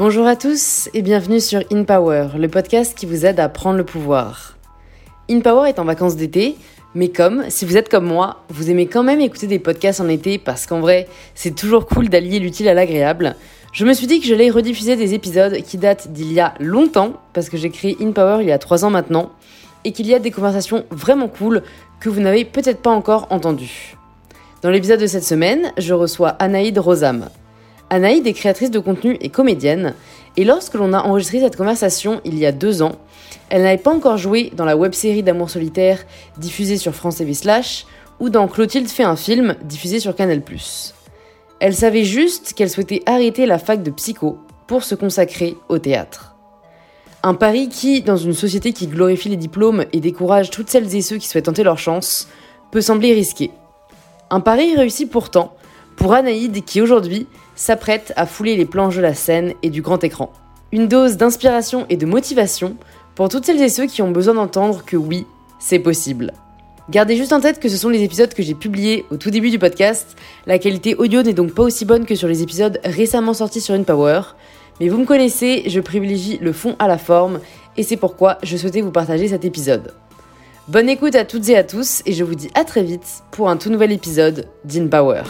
Bonjour à tous et bienvenue sur In Power, le podcast qui vous aide à prendre le pouvoir. In Power est en vacances d'été, mais comme, si vous êtes comme moi, vous aimez quand même écouter des podcasts en été parce qu'en vrai, c'est toujours cool d'allier l'utile à l'agréable, je me suis dit que j'allais rediffuser des épisodes qui datent d'il y a longtemps, parce que j'ai créé In Power il y a 3 ans maintenant, et qu'il y a des conversations vraiment cool que vous n'avez peut-être pas encore entendues. Dans l'épisode de cette semaine, je reçois Anaïde Rosam. Anaïde est créatrice de contenu et comédienne, et lorsque l'on a enregistré cette conversation il y a deux ans, elle n'avait pas encore joué dans la web-série d'amour solitaire diffusée sur France TV Slash ou dans Clotilde fait un film diffusé sur Canal+. Elle savait juste qu'elle souhaitait arrêter la fac de psycho pour se consacrer au théâtre. Un pari qui, dans une société qui glorifie les diplômes et décourage toutes celles et ceux qui souhaitent tenter leur chance, peut sembler risqué. Un pari réussi pourtant pour Anaïde qui aujourd'hui s'apprête à fouler les planches de la scène et du grand écran. Une dose d'inspiration et de motivation pour toutes celles et ceux qui ont besoin d'entendre que oui, c'est possible. Gardez juste en tête que ce sont les épisodes que j'ai publiés au tout début du podcast. La qualité audio n'est donc pas aussi bonne que sur les épisodes récemment sortis sur InPower. Mais vous me connaissez, je privilégie le fond à la forme et c'est pourquoi je souhaitais vous partager cet épisode. Bonne écoute à toutes et à tous et je vous dis à très vite pour un tout nouvel épisode d'InPower.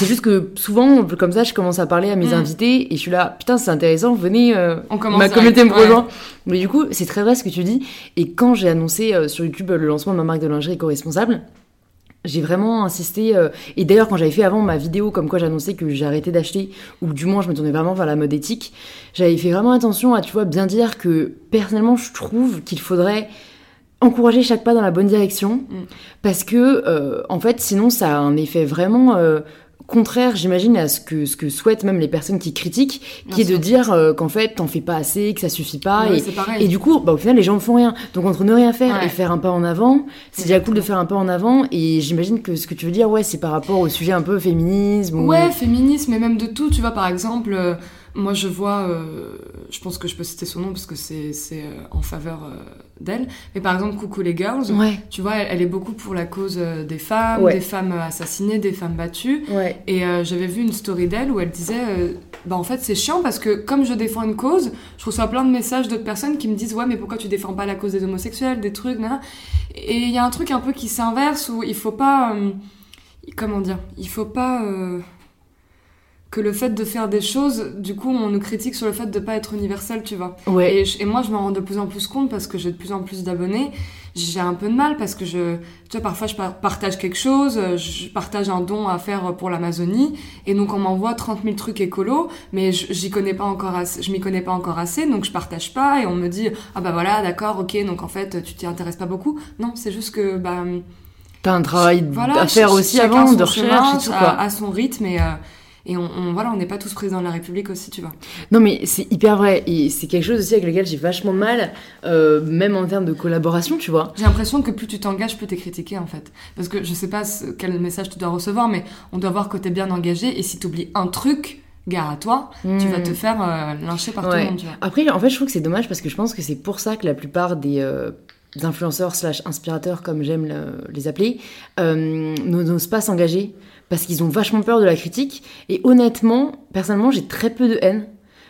C'est juste que souvent, comme ça, je commence à parler à mes Mm. invités et je suis là, putain, c'est intéressant, venez, euh, On commence ma communauté me ouais. rejoint. Mais du coup, c'est très vrai ce que tu dis. Et quand j'ai annoncé euh, sur YouTube le lancement de ma marque de lingerie éco-responsable, j'ai vraiment insisté. euh, et d'ailleurs, quand j'avais fait avant ma vidéo, comme quoi j'annonçais que arrêté d'acheter, ou du moins je me tournais vraiment vers la mode éthique, j'avais fait vraiment attention à, tu vois, bien dire que personnellement, je trouve qu'il faudrait encourager chaque pas dans la bonne direction, Mm. parce que, euh, en fait, sinon, ça a un effet vraiment. euh, contraire, j'imagine, à ce que, ce que souhaitent même les personnes qui critiquent, qui Bien est de dire euh, qu'en fait, t'en fais pas assez, que ça suffit pas, Ouais, et, et du coup, bah, au final, les gens ne font rien. Donc, entre ne rien faire Ouais. et faire un pas en avant, c'est déjà cool de faire un pas en avant. Et j'imagine que ce que tu veux dire, ouais, c'est par rapport au sujet un peu féminisme. ou- Ouais, féminisme, mais même de tout. Tu vois, par exemple, euh, moi je vois, euh, je pense que je peux citer son nom parce que c'est euh, en faveur euh, d'elle. Mais par exemple, Coucou les Girls, Ouais, tu vois, elle, elle est beaucoup pour la cause des femmes, Ouais. des femmes assassinées, des femmes battues. ouais. Et euh, j'avais vu une story d'elle où elle disait Bah en fait, c'est chiant parce que comme je défends une cause, je reçois plein de messages d'autres personnes qui me disent Ouais, mais pourquoi tu défends pas la cause des homosexuels, des trucs, nan. Et il y a un truc un peu qui s'inverse où il faut pas. comment dire Il faut pas. Que le fait de faire des choses, du coup, on nous critique sur le fait de pas être universel, tu vois. Ouais. Et, je- et moi, je m'en rends de plus en plus compte parce que j'ai de plus en plus d'abonnés. J'ai un peu de mal parce que je, tu vois, parfois je par- partage quelque chose, je partage un don à faire pour l'Amazonie, et donc on m'envoie 30 000 trucs écolos, mais j'y connais pas encore assez, je m'y connais pas encore assez, donc je partage pas, et on me dit, ah bah voilà, d'accord, ok, donc en fait, tu t'y intéresses pas beaucoup. Non, c'est juste que, bah, T'as un travail voilà, à faire aussi avant, de recherche chemin, et tout, à, quoi. à son rythme, et, euh, et on, on- voilà, on n'est pas tous présidents de la République aussi, tu vois. Non, mais c'est hyper vrai. Et c'est quelque chose aussi avec lequel j'ai vachement mal, euh, même en termes de collaboration, tu vois. J'ai l'impression que plus tu t'engages, plus t'es critiqué en fait. Parce que je sais pas ce- quel message tu dois recevoir, mais on doit voir que t'es bien engagé et si t'oublies un truc, gare à toi, tu vas Hmm. te faire euh, lyncher par tout Ouais. le monde, tu vois. Après, en fait, je trouve que c'est dommage parce que je pense que c'est pour ça que la plupart des euh, influenceurs slash inspirateurs, comme j'aime le- les appeler, euh, n'osent pas s'engager parce qu'ils ont vachement peur de la critique. Et honnêtement, personnellement, j'ai très peu de haine.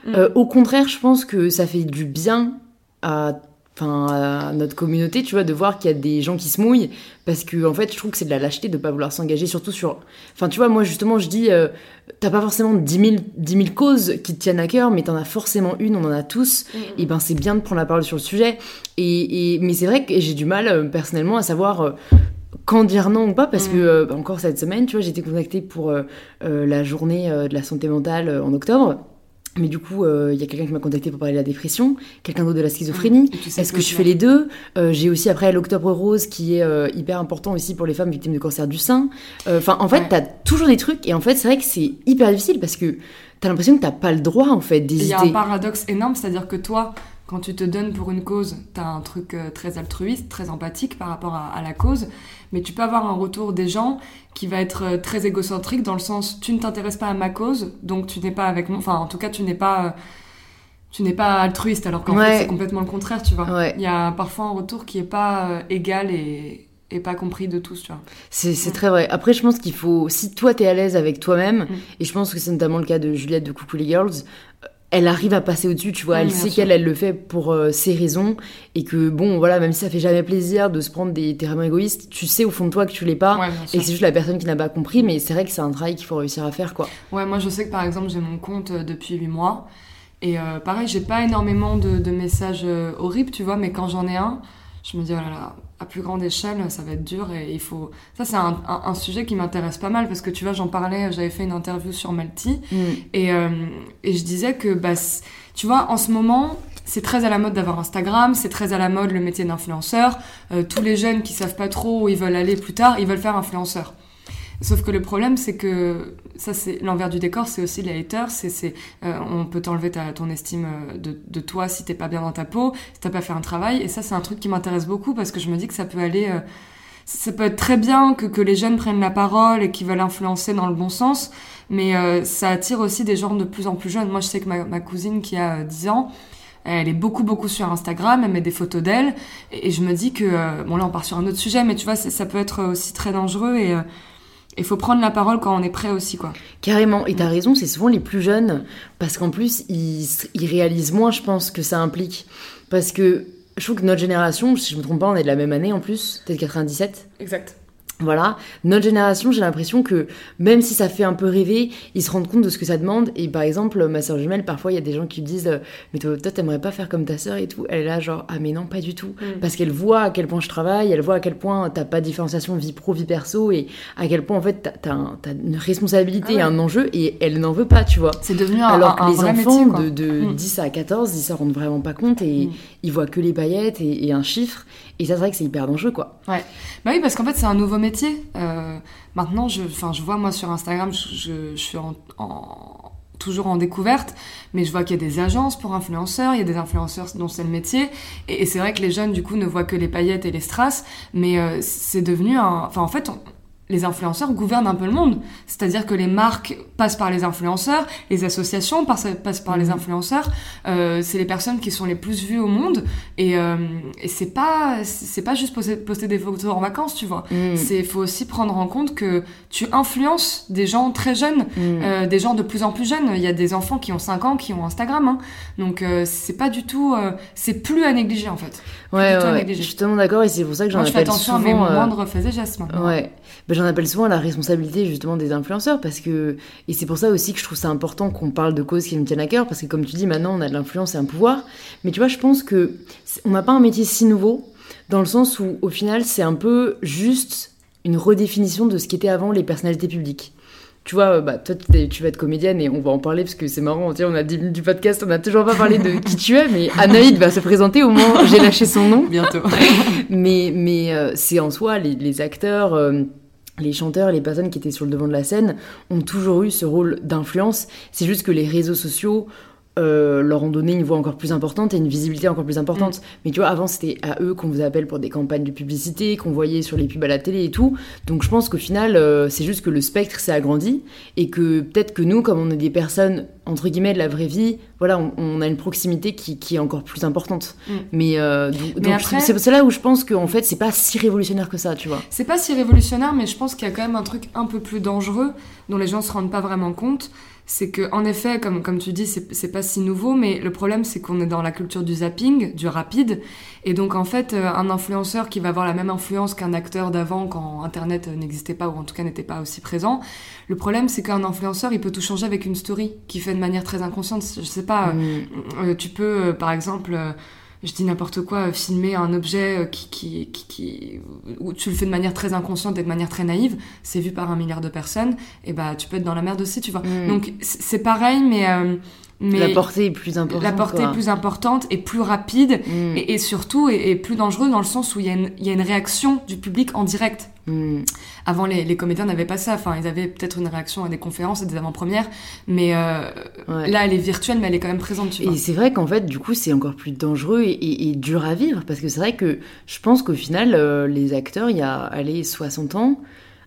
Mm. Euh, au contraire, je pense que ça fait du bien à, enfin, notre communauté, tu vois, de voir qu'il y a des gens qui se mouillent parce que en fait, je trouve que c'est de la lâcheté de pas vouloir s'engager, surtout sur. Enfin, tu vois, moi justement, je dis, euh, t'as pas forcément 10 000, 10 000 causes qui te tiennent à cœur, mais t'en as forcément une, on en a tous. Et ben, c'est bien de prendre la parole sur le sujet. Et, et- mais c'est vrai que j'ai du mal euh, personnellement à savoir. euh, quand dire non ou pas parce Mm. que euh, bah, encore cette semaine tu vois j'ai été contactée pour euh, euh, la journée de la santé mentale en octobre mais du coup euh, il y a quelqu'un qui m'a contacté pour parler de la dépression quelqu'un d'autre de la schizophrénie tu sais est-ce que je fais les deux? Euh, J'ai aussi après l'Octobre Rose qui est euh, hyper important aussi pour les femmes victimes de cancer du sein. Enfin, en fait, Ouais. t'as toujours des trucs et en fait, c'est vrai que c'est hyper difficile parce que t'as l'impression que t'as pas le droit en fait Il y a un d'hésiter. paradoxe énorme, c'est-à-dire que toi, quand tu te donnes pour une cause, t'as un truc euh, très altruiste, très empathique par rapport à, à la cause, mais tu peux avoir un retour des gens qui va être euh, très égocentrique dans le sens tu ne t'intéresses pas à ma cause, donc tu n'es pas avec moi, enfin en tout cas tu n'es pas euh, tu n'es pas altruiste alors qu'en Ouais. fait c'est complètement le contraire, tu vois. Ouais. Il y a parfois un retour qui est pas égal et et pas compris de tous, tu vois. C'est c'est très vrai. Après, je pense qu'il faut, si toi t'es à l'aise avec toi-même, et je pense que c'est notamment le cas de Juliette de Coucou les Girls, elle arrive à passer au-dessus, tu vois. Oui, elle sait qu'elle, elle le fait pour euh, ses raisons, et que bon, voilà, même si ça fait jamais plaisir de se prendre des terrains égoïstes, tu sais au fond de toi que tu l'es pas. Ouais, Et c'est juste la personne qui n'a pas compris, mais c'est vrai que c'est un travail qu'il faut réussir à faire, quoi. Ouais, moi je sais que par exemple j'ai mon compte euh, depuis 8 mois et euh, pareil j'ai pas énormément de, de messages euh, horribles tu vois mais quand j'en ai un je me dis oh là là à plus grande échelle ça va être dur et il faut ça c'est un, un, un sujet qui m'intéresse pas mal parce que tu vois j'en parlais j'avais fait une interview sur Malti et, euh, et je disais que bah, tu vois en ce moment c'est très à la mode d'avoir Instagram, c'est très à la mode le métier d'influenceur. Euh, tous les jeunes qui savent pas trop où ils veulent aller plus tard, ils veulent faire influenceur. Sauf que le problème, c'est que ça, c'est l'envers du décor, c'est aussi les haters. C'est, c'est, euh, on peut t'enlever ton estime euh, de, de toi si t'es pas bien dans ta peau, si t'as pas fait un travail. Et ça, c'est un truc qui m'intéresse beaucoup parce que je me dis que ça peut aller. euh, ça peut être très bien que, que les jeunes prennent la parole et qu'ils veulent influencer dans le bon sens, mais euh, ça attire aussi des gens de plus en plus jeunes. Moi, je sais que ma, ma cousine qui a euh, 10 ans, elle est beaucoup, beaucoup sur Instagram, elle met des photos d'elle, et, et je me dis que, euh, bon là on part sur un autre sujet, mais tu vois, ça peut être aussi très dangereux, et euh, il faut prendre la parole quand on est prêt aussi, quoi. Carrément, et t'as raison, c'est souvent les plus jeunes, parce qu'en plus, ils, ils réalisent moins, je pense, que ça implique. Parce que je trouve que notre génération, si je me trompe pas, on est de la même année en plus, peut-être 97. Exact. Voilà, notre génération, j'ai l'impression que même si ça fait un peu rêver, ils se rendent compte de ce que ça demande. Et par exemple, ma soeur jumelle, parfois il y a des gens qui me disent Mais toi, toi, t'aimerais pas faire comme ta soeur et tout. Elle est là, genre Ah, mais non, pas du tout. Mm. Parce qu'elle voit à quel point je travaille, elle voit à quel point t'as pas de différenciation vie pro, vie perso, et à quel point en fait t'as- t'as un- t'as une responsabilité Ah ouais. et un enjeu, et elle n'en veut pas, tu vois. C'est devenu un, Alors que un- un les vrai enfants métier, de, de Mm. 10 à 14, ils s'en rendent vraiment pas compte et Mm. ils voient que les paillettes et, et un chiffre. Et ça, c'est vrai que c'est hyper dangereux, quoi. Bah oui, parce qu'en fait, c'est un nouveau métier. Euh, maintenant, je, je vois, moi, sur Instagram, je, je, suis en, en- toujours en découverte, mais je vois qu'il y a des agences pour influenceurs, il y a des influenceurs dont c'est le métier, et, et c'est vrai que les jeunes, du coup, ne voient que les paillettes et les strass, mais euh, c'est devenu un... Enfin, en fait, on- les influenceurs gouvernent un peu le monde. C'est-à-dire que les marques passent par les influenceurs, les associations passent, passent par les Mhm. influenceurs. Euh, c'est les personnes qui sont les plus vues au monde. Et, euh, et c'est pas c'est pas juste poster, poster des photos en vacances, tu vois. Mm. C'est faut aussi prendre en compte que tu influences des gens très jeunes, Mm. euh, des gens de plus en plus jeunes. Il y a des enfants qui ont 5 ans qui ont Instagram. hein. Donc euh, c'est pas du tout c'est plus à négliger en fait. Ouais, ouais, ouais. négliger. je suis tellement d'accord et c'est pour ça que j'en Moi je fais appelle attention souvent. à mes moindres faits et gestes maintenant. Ouais, ben, j'en appelle souvent à la responsabilité justement des influenceurs parce que et c'est pour ça aussi que je trouve ça important qu'on parle de causes qui nous tiennent à cœur parce que comme tu dis maintenant on a de l'influence et un pouvoir, mais tu vois je pense que on n'a pas un métier si nouveau dans le sens où au final c'est un peu juste une redéfinition de ce qu'étaient avant les personnalités publiques. Tu vois, bah, toi, tu vas être comédienne et on va en parler parce que c'est marrant. On a 10 minutes du podcast, on n'a toujours pas parlé de qui tu es, mais Anaïd va se présenter au moins. J'ai lâché son nom. Bientôt. Mais, mais euh, c'est en soi, les, les acteurs, euh, les chanteurs, les personnes qui étaient sur le devant de la scène ont toujours eu ce rôle d'influence. C'est juste que les réseaux sociaux euh, leur ont donné une voix encore plus importante et une visibilité encore plus importante. Mais tu vois, avant, c'était à eux qu'on faisait appel pour des campagnes de publicité, qu'on voyait sur les pubs à la télé et tout. Donc je pense qu'au final, euh, c'est juste que le spectre s'est agrandi et que peut-être que nous, comme on est des personnes, entre guillemets, de la vraie vie, voilà, on, on a une proximité qui, qui est encore plus importante. Mm. Mais, euh, donc, après- c'est là où je pense qu'en fait, c'est pas si révolutionnaire que ça, tu vois. C'est pas si révolutionnaire, mais je pense qu'il y a quand même un truc un peu plus dangereux dont les gens se rendent pas vraiment compte. C'est que, en effet, comme, comme tu dis, c'est pas si nouveau, mais le problème, c'est qu'on est dans la culture du zapping, du rapide. Et donc, en fait, euh, un influenceur qui va avoir la même influence qu'un acteur d'avant quand Internet euh, n'existait pas, ou en tout cas n'était pas aussi présent, le problème, c'est qu'un influenceur, il peut tout changer avec une story qui fait de manière très inconsciente. Je sais pas, Mm. euh, tu peux, euh, par exemple, euh, je dis n'importe quoi, euh, filmer un objet euh, qui, qui, qui, qui- où tu le fais de manière très inconsciente et de manière très naïve, c'est vu par un milliard de personnes, et bah tu peux être dans la merde aussi, tu vois. Mm. Donc c'est pareil, mais, euh, mais la portée est plus importante. la portée quoi. est plus importante et plus rapide, Mm. et, et surtout est, plus dangereux dans le sens où il y, a une- il y a une réaction du public en direct. Mm. Avant, les, les comédiens n'avaient pas ça. Enfin, ils avaient peut-être une réaction à des conférences et des avant-premières, mais euh, Ouais. là, elle est virtuelle, mais elle est quand même présente, tu vois. Et c'est vrai qu'en fait, du coup, c'est encore plus dangereux et, dur à vivre parce que c'est vrai que je pense qu'au final, euh, les acteurs, il y a, allez, 60 ans,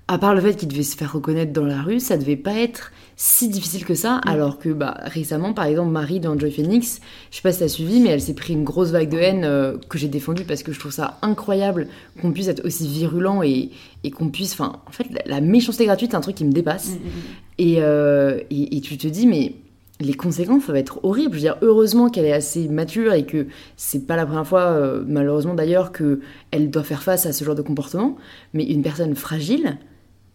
à part le fait qu'il devait se faire reconnaître dans la rue, ça devait pas être si difficile que ça. Alors que bah, récemment, par exemple, Marie dans Joy Phoenix, je sais pas si t'as suivi, mais elle s'est pris une grosse vague de haine euh, que j'ai défendue parce que je trouve ça incroyable qu'on puisse être aussi virulent et, et qu'on puisse. Enfin, en fait, la, la méchanceté gratuite, c'est un truc qui me dépasse. Mm, mm, mm. Et, euh, et, et tu te dis, mais les conséquences peuvent être horribles. Je veux dire, heureusement qu'elle est assez mature et que c'est pas la première fois, euh, malheureusement d'ailleurs, qu'elle doit faire face à ce genre de comportement. Mais une personne fragile,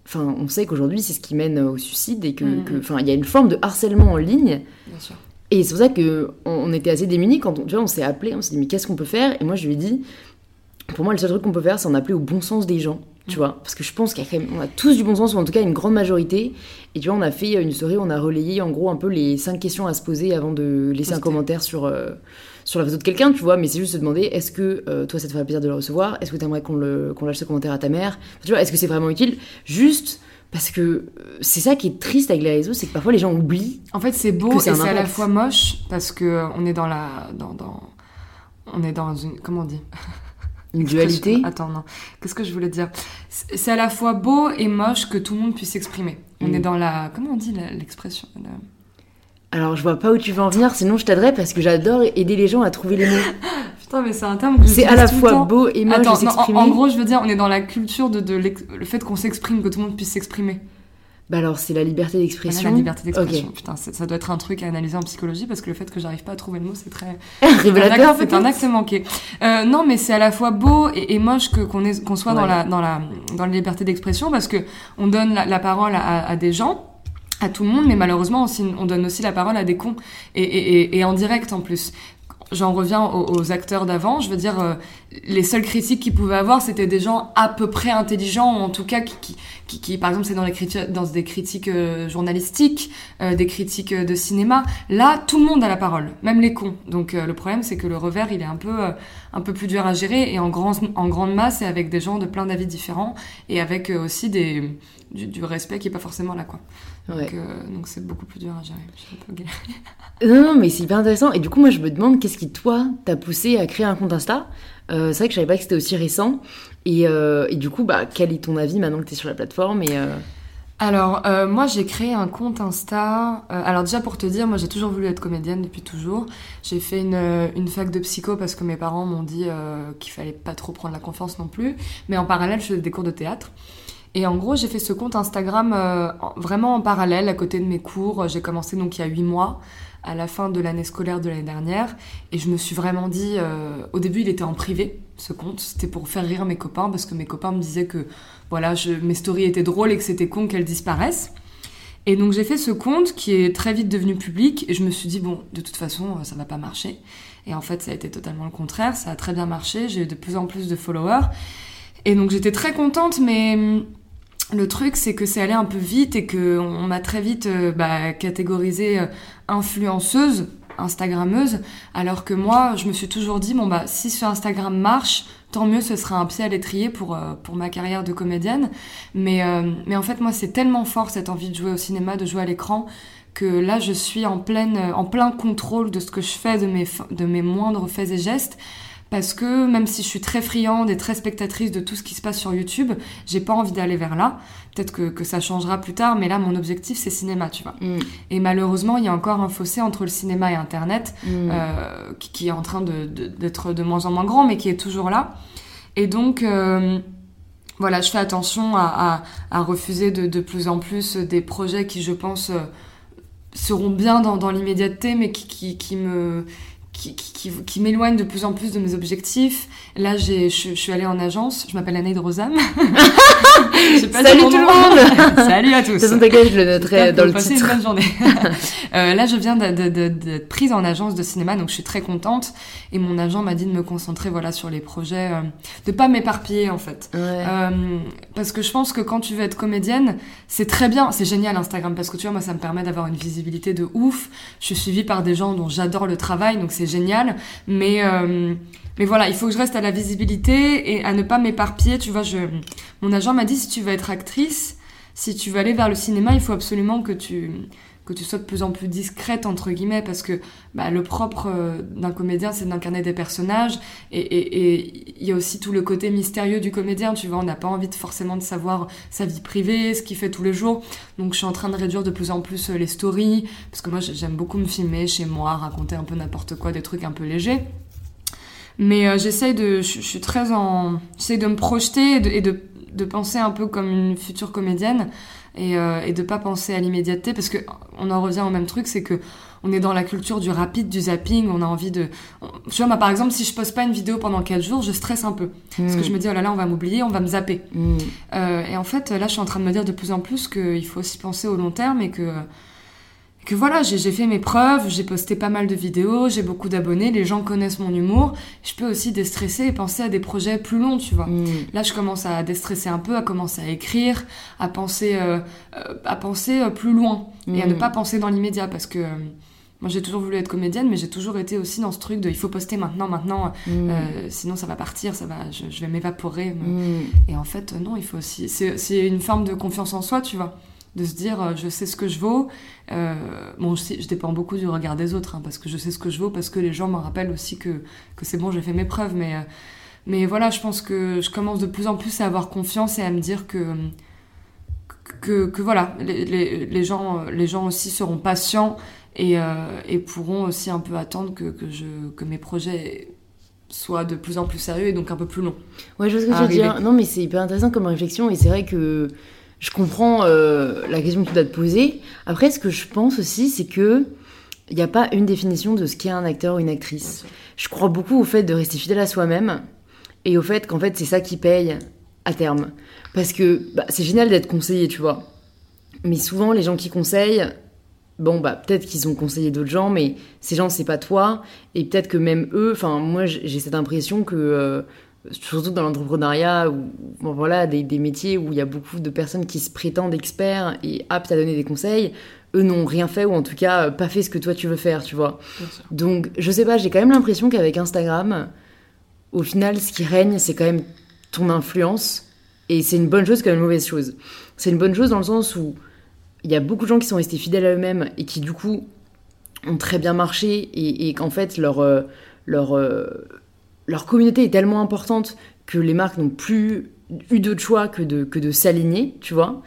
enfin, on sait qu'aujourd'hui c'est ce qui mène au suicide et que, Mhm. que- enfin, il y a une forme de harcèlement en ligne. Bien sûr. Et c'est pour ça que on, était assez démunis quand on, tu vois, on s'est appelé, on s'est dit mais qu'est-ce qu'on peut faire? Et moi je lui ai dit, pour moi le seul truc qu'on peut faire c'est en appeler au bon sens des gens, tu Mm. vois, parce que je pense y a tous du bon sens ou en tout cas une grande majorité. Et tu vois, on a fait une soirée, où on a relayé en gros un peu les cinq questions à se poser avant de laisser un commentaire sur euh, sur la photo de quelqu'un, tu vois. Mais c'est juste se demander est-ce que euh, toi ça te ferait plaisir de le recevoir? Est-ce que tu aimerais qu'on le qu'on lâche ce commentaire à ta mère? Tu vois, est-ce que c'est vraiment utile? Juste parce que euh, c'est ça qui est triste avec les réseaux, c'est que parfois les gens oublient. En fait, c'est beau et c'est à la fois moche parce que euh, on est dans la dans, dans on est dans une comment on dit? Une dualité? Attends non. Qu'est-ce que je voulais dire? C'est à la fois beau et moche que tout le monde puisse s'exprimer. On Mm. est dans la comment on dit l'expression la- Alors, je vois pas où tu veux en venir, sinon je t'aiderai parce que j'adore aider les gens à trouver les mots. Putain mais c'est un terme que C'est à la fois beau et moche Attends, non, en, en gros, je veux dire, on est dans la culture de, le fait qu'on s'exprime, que tout le monde puisse s'exprimer. Bah alors, c'est la liberté Voilà, d'expression. la liberté d'expression. Putain, ça doit être un truc à analyser en psychologie parce que le fait que j'arrive pas à trouver le mot, c'est très. Révélateur, D'accord, c'est un acte manqué. Euh, non, mais c'est à la fois beau et, et moche que qu'on soit dans la dans la dans la liberté d'expression parce que on donne la, la parole à, à des gens, à tout le monde, mais malheureusement on donne aussi la parole à des cons et, en direct en plus. J'en reviens aux, aux acteurs d'avant. Je veux dire, euh, les seules critiques qu'ils pouvaient avoir, c'était des gens à peu près intelligents, ou en tout cas qui, qui, qui, qui, par exemple, c'est dans, les criti- dans des critiques euh, journalistiques, euh, des critiques euh, de cinéma. Là, tout le monde a la parole, même les cons. Donc euh, le problème, c'est que le revers, il est un peu, euh, un peu plus dur à gérer et en, grand, en grande masse et avec des gens de plein d'avis différents et avec aussi des, du, du respect qui est pas forcément là, quoi. Donc Ouais. euh, donc c'est beaucoup plus dur à gérer. Non, non, mais c'est hyper intéressant. Et du coup, moi, je me demande qu'est-ce qui, toi, t'a poussé à créer un compte Insta? Euh, C'est vrai que je savais pas que c'était aussi récent. Et, euh, du coup, bah, quel est ton avis maintenant que t'es sur la plateforme et, euh, Alors, moi, j'ai créé un compte Insta. Alors, déjà, pour te dire, moi, j'ai toujours voulu être comédienne depuis toujours. J'ai fait une, une fac de psycho parce que mes parents m'ont dit qu'il fallait pas trop prendre la confiance non plus. Mais en parallèle, je faisais des cours de théâtre. Et en gros, j'ai fait ce compte Instagram en- vraiment en parallèle, à côté de mes cours. J'ai commencé donc il y a huit mois, à la fin de l'année scolaire de l'année dernière. Et je me suis vraiment dit, euh, au début, il était en privé, ce compte. C'était pour faire rire mes copains, parce que mes copains me disaient que voilà, je, mes stories étaient drôles et que c'était con qu'elles disparaissent. Et donc j'ai fait ce compte qui est très vite devenu public et je me suis dit bon de toute façon euh, ça va pas marcher et en fait ça a été totalement le contraire ça a très bien marché j'ai eu de plus en plus de followers et donc j'étais très contente mais hum, le truc c'est que c'est allé un peu vite et que on m'a très vite euh, bah, catégorisée euh, influenceuse Instagrammeuse alors que moi je me suis toujours dit bon bah si ce Instagram marche tant mieux ce sera un pied à l'étrier pour euh, pour ma carrière de comédienne. Mais mais en fait moi c'est tellement fort cette envie de jouer au cinéma de jouer à l'écran que là je suis en pleine en plein contrôle de ce que je fais de mes de mes moindres faits et gestes parce que même si je suis très friande et très spectatrice de tout ce qui se passe sur YouTube, j'ai pas envie d'aller vers là. Peut-être que, que ça changera plus tard, mais là mon objectif c'est cinéma, tu vois. mm, Et malheureusement, il y a encore un fossé entre le cinéma et Internet mm. euh, qui, qui est en train de- de- d'être de, moins en moins grand, mais qui est toujours là. Et donc, euh, voilà, je fais attention à, à- à refuser de, de plus en plus des projets qui, je pense, euh, seront bien dans, dans l'immédiateté, mais qui, qui, qui me qui, qui, qui, m'éloignent de plus en plus de mes objectifs. Là, je, je suis allée en agence. Je m'appelle Anaïd Rosam. Pas Salut tout le monde Salut à De tous. toute façon, t'inquiète, je le noterai dans le titre. une bonne journée. Euh, là, je viens de- de- de- d'être prise en agence de cinéma, donc je suis très contente. Et mon agent m'a dit de me concentrer voilà sur les projets, euh, de pas m'éparpiller en fait. Ouais. Euh, parce que je pense que quand tu veux être comédienne, c'est très bien, c'est génial Instagram parce que tu vois moi ça me permet d'avoir une visibilité de ouf. Je suis suivie par des gens dont j'adore le travail, donc c'est génial. Mais euh, mais voilà, il faut que je reste à la visibilité et à ne pas m'éparpiller. Tu vois, je mon agent m'a dit si tu veux être actrice, si tu veux aller vers le cinéma, il faut absolument que tu que tu sois de plus en plus discrète entre guillemets parce que bah, le propre euh, d'un comédien c'est d'incarner des personnages et il y a aussi tout le côté mystérieux du comédien tu vois on n'a pas envie forcément de savoir sa vie privée ce qu'il fait tous les jours donc je suis en train de réduire de plus en plus euh, les stories parce que moi j'aime beaucoup me filmer chez moi raconter un peu n'importe quoi des trucs un peu légers mais euh, j'essaye de je, suis très en j'essaye de me projeter et de, et de, de penser un peu comme une future comédienne et, euh, et de pas penser à l'immédiateté parce que on en revient au même truc, c'est que on est dans la culture du rapide, du zapping, on a envie de... Tu vois, moi par exemple, si je poste pas une vidéo pendant 4 jours, je stresse un peu. Parce que je me dis, oh là là, on va m'oublier, on va me zapper. Mm. Euh, et en fait, là, je suis en train de me dire de plus en plus qu'il faut aussi penser au long terme et que que voilà, j'ai fait mes preuves, j'ai posté pas mal de vidéos, j'ai beaucoup d'abonnés, les gens connaissent mon humour. Je peux aussi déstresser et penser à des projets plus longs, tu vois. Mm. Là, je commence à déstresser un peu, à commencer à écrire, à penser, euh, euh, à penser euh, plus loin et à ne mm. pas penser dans l'immédiat parce que moi j'ai toujours voulu être comédienne, mais j'ai toujours été aussi dans ce truc de il faut poster maintenant, maintenant, mm. sinon ça va partir, ça va, je, vais m'évaporer. Et en fait, non, il faut aussi. C'est une forme de confiance en soi, tu vois de se dire euh, je sais ce que je vaux. Euh, bon, je, je, dépends beaucoup du regard des autres, hein, parce que je sais ce que je vaux, parce que les gens me rappellent aussi que, que c'est bon, j'ai fait mes preuves. Mais, euh, mais voilà, je pense que je commence de plus en plus à avoir confiance et à me dire que, que, que voilà, les, les, les, gens, les gens aussi seront patients et, et pourront aussi un peu attendre que, que, je, que mes projets soient de plus en plus sérieux et donc un peu plus longs. Ouais, je vois ce que tu veux dire. Non, mais c'est hyper intéressant comme réflexion et c'est vrai que je comprends euh, la question que tu dois te poser. Après, ce que je pense aussi, c'est que il n'y a pas une définition de ce qu'est un acteur ou une actrice. Je crois beaucoup au fait de rester fidèle à soi-même et au fait qu'en fait c'est ça qui paye à terme. Parce que bah, c'est génial d'être conseillé, tu vois. Mais souvent les gens qui conseillent, bon bah peut-être qu'ils ont conseillé d'autres gens, mais ces gens c'est pas toi. Et peut-être que même eux, enfin moi j'ai cette impression que euh, surtout dans l'entrepreneuriat ou voilà des, métiers où il y a beaucoup de personnes qui se prétendent experts et aptes à donner des conseils. Eux n'ont rien fait ou en tout cas pas fait ce que toi tu veux faire tu vois. Donc je sais pas j'ai quand même l'impression qu'avec Instagram au final ce qui règne c'est quand même ton influence et c'est une bonne chose comme une mauvaise chose. C'est une bonne chose dans le sens où il y a beaucoup de gens qui sont restés fidèles à eux-mêmes et qui du coup ont très bien marché et, qu'en fait leur euh, leur euh, leur communauté est tellement importante que les marques n'ont plus eu d'autre choix que de, que de s'aligner, tu vois.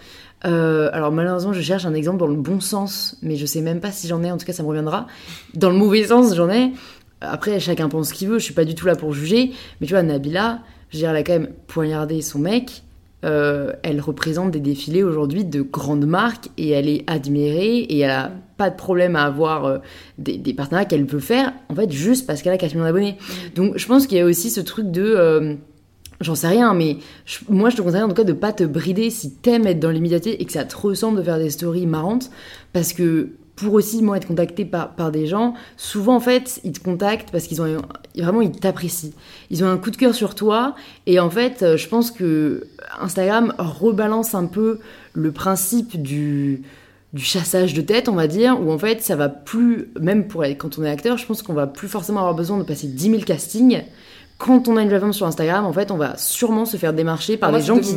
Euh, alors malheureusement, je cherche un exemple dans le bon sens, mais je sais même pas si j'en ai, en tout cas ça me reviendra. Dans le mauvais sens, j'en ai. Après, chacun pense ce qu'il veut, je suis pas du tout là pour juger, mais tu vois, Nabila, je elle a quand même poignardé son mec, euh, elle représente des défilés aujourd'hui de grandes marques et elle est admirée et elle a pas de problème à avoir euh, des, partenariats qu'elle peut faire en fait juste parce qu'elle a 4 millions d'abonnés. Mm. Donc je pense qu'il y a aussi ce truc de euh, J'en sais rien, mais moi je te conseille en tout cas de pas te brider si t'aimes être dans l'immédiateté et que ça te ressemble de faire des stories marrantes, parce que pour aussi moi être contacté par, par des gens, souvent en fait ils te contactent parce qu'ils ont vraiment ils t'apprécient. Ils ont un coup de cœur sur toi et en fait euh, je pense que Instagram rebalance un peu le principe du du chassage de tête, on va dire, où en fait ça va plus, même pour quand on est acteur, je pense qu'on va plus forcément avoir besoin de passer 10 000 castings quand on a une plateforme sur Instagram, en fait, on va sûrement se faire démarcher par des gens qui,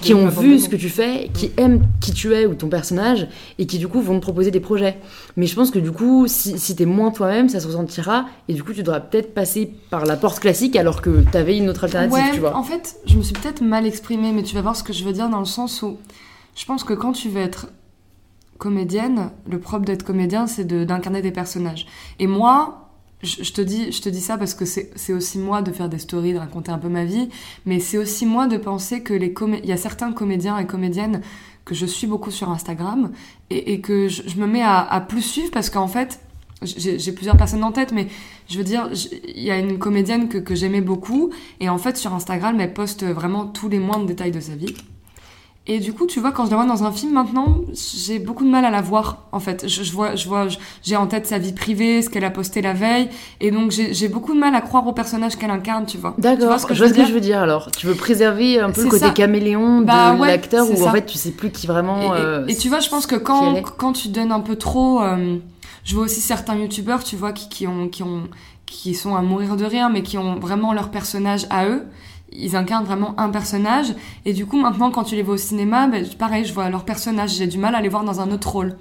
qui ont vu ce que tu fais, qui aiment qui tu es ou ton personnage, et qui du coup vont te proposer des projets. Mais je pense que du coup, si, si t'es moins toi-même, ça se ressentira, et du coup, tu devras peut-être passer par la porte classique alors que t'avais une autre alternative, tu vois. En fait, je me suis peut-être mal exprimée, mais tu vas voir ce que je veux dire dans le sens où je pense que quand tu veux être comédienne, le propre d'être comédien, c'est d'incarner des personnages. Et moi, je, te dis, je te dis ça parce que c'est aussi moi de faire des stories, de raconter un peu ma vie, mais c'est aussi moi de penser que les il y a certains comédiens et comédiennes que je suis beaucoup sur Instagram et, que je, me mets à, plus suivre parce qu'en fait, j'ai plusieurs personnes en tête, mais je veux dire, il y a une comédienne que, que j'aimais beaucoup et en fait sur Instagram, elle poste vraiment tous les moindres détails de sa vie. Et du coup, tu vois, quand je la vois dans un film maintenant, j'ai beaucoup de mal à la voir, en fait. Je, vois, je vois, j'ai en tête sa vie privée, ce qu'elle a posté la veille, et donc j'ai beaucoup de mal à croire au personnage qu'elle incarne, tu vois. D'accord. Je vois ce que je veux dire alors. Tu veux préserver un peu le côté caméléon de bah l'acteur où en fait tu sais plus qui vraiment. Et, euh, tu vois, je pense que quand quand tu donnes un peu trop, euh, je vois aussi certains youtubeurs, tu vois, qui, qui ont qui ont qui sont à mourir de rire, mais qui ont vraiment leur personnage à eux ils incarnent vraiment un personnage. Et du coup, maintenant, quand tu les vois au cinéma, ben, pareil, je vois leur personnage. J'ai du mal à les voir dans un autre rôle.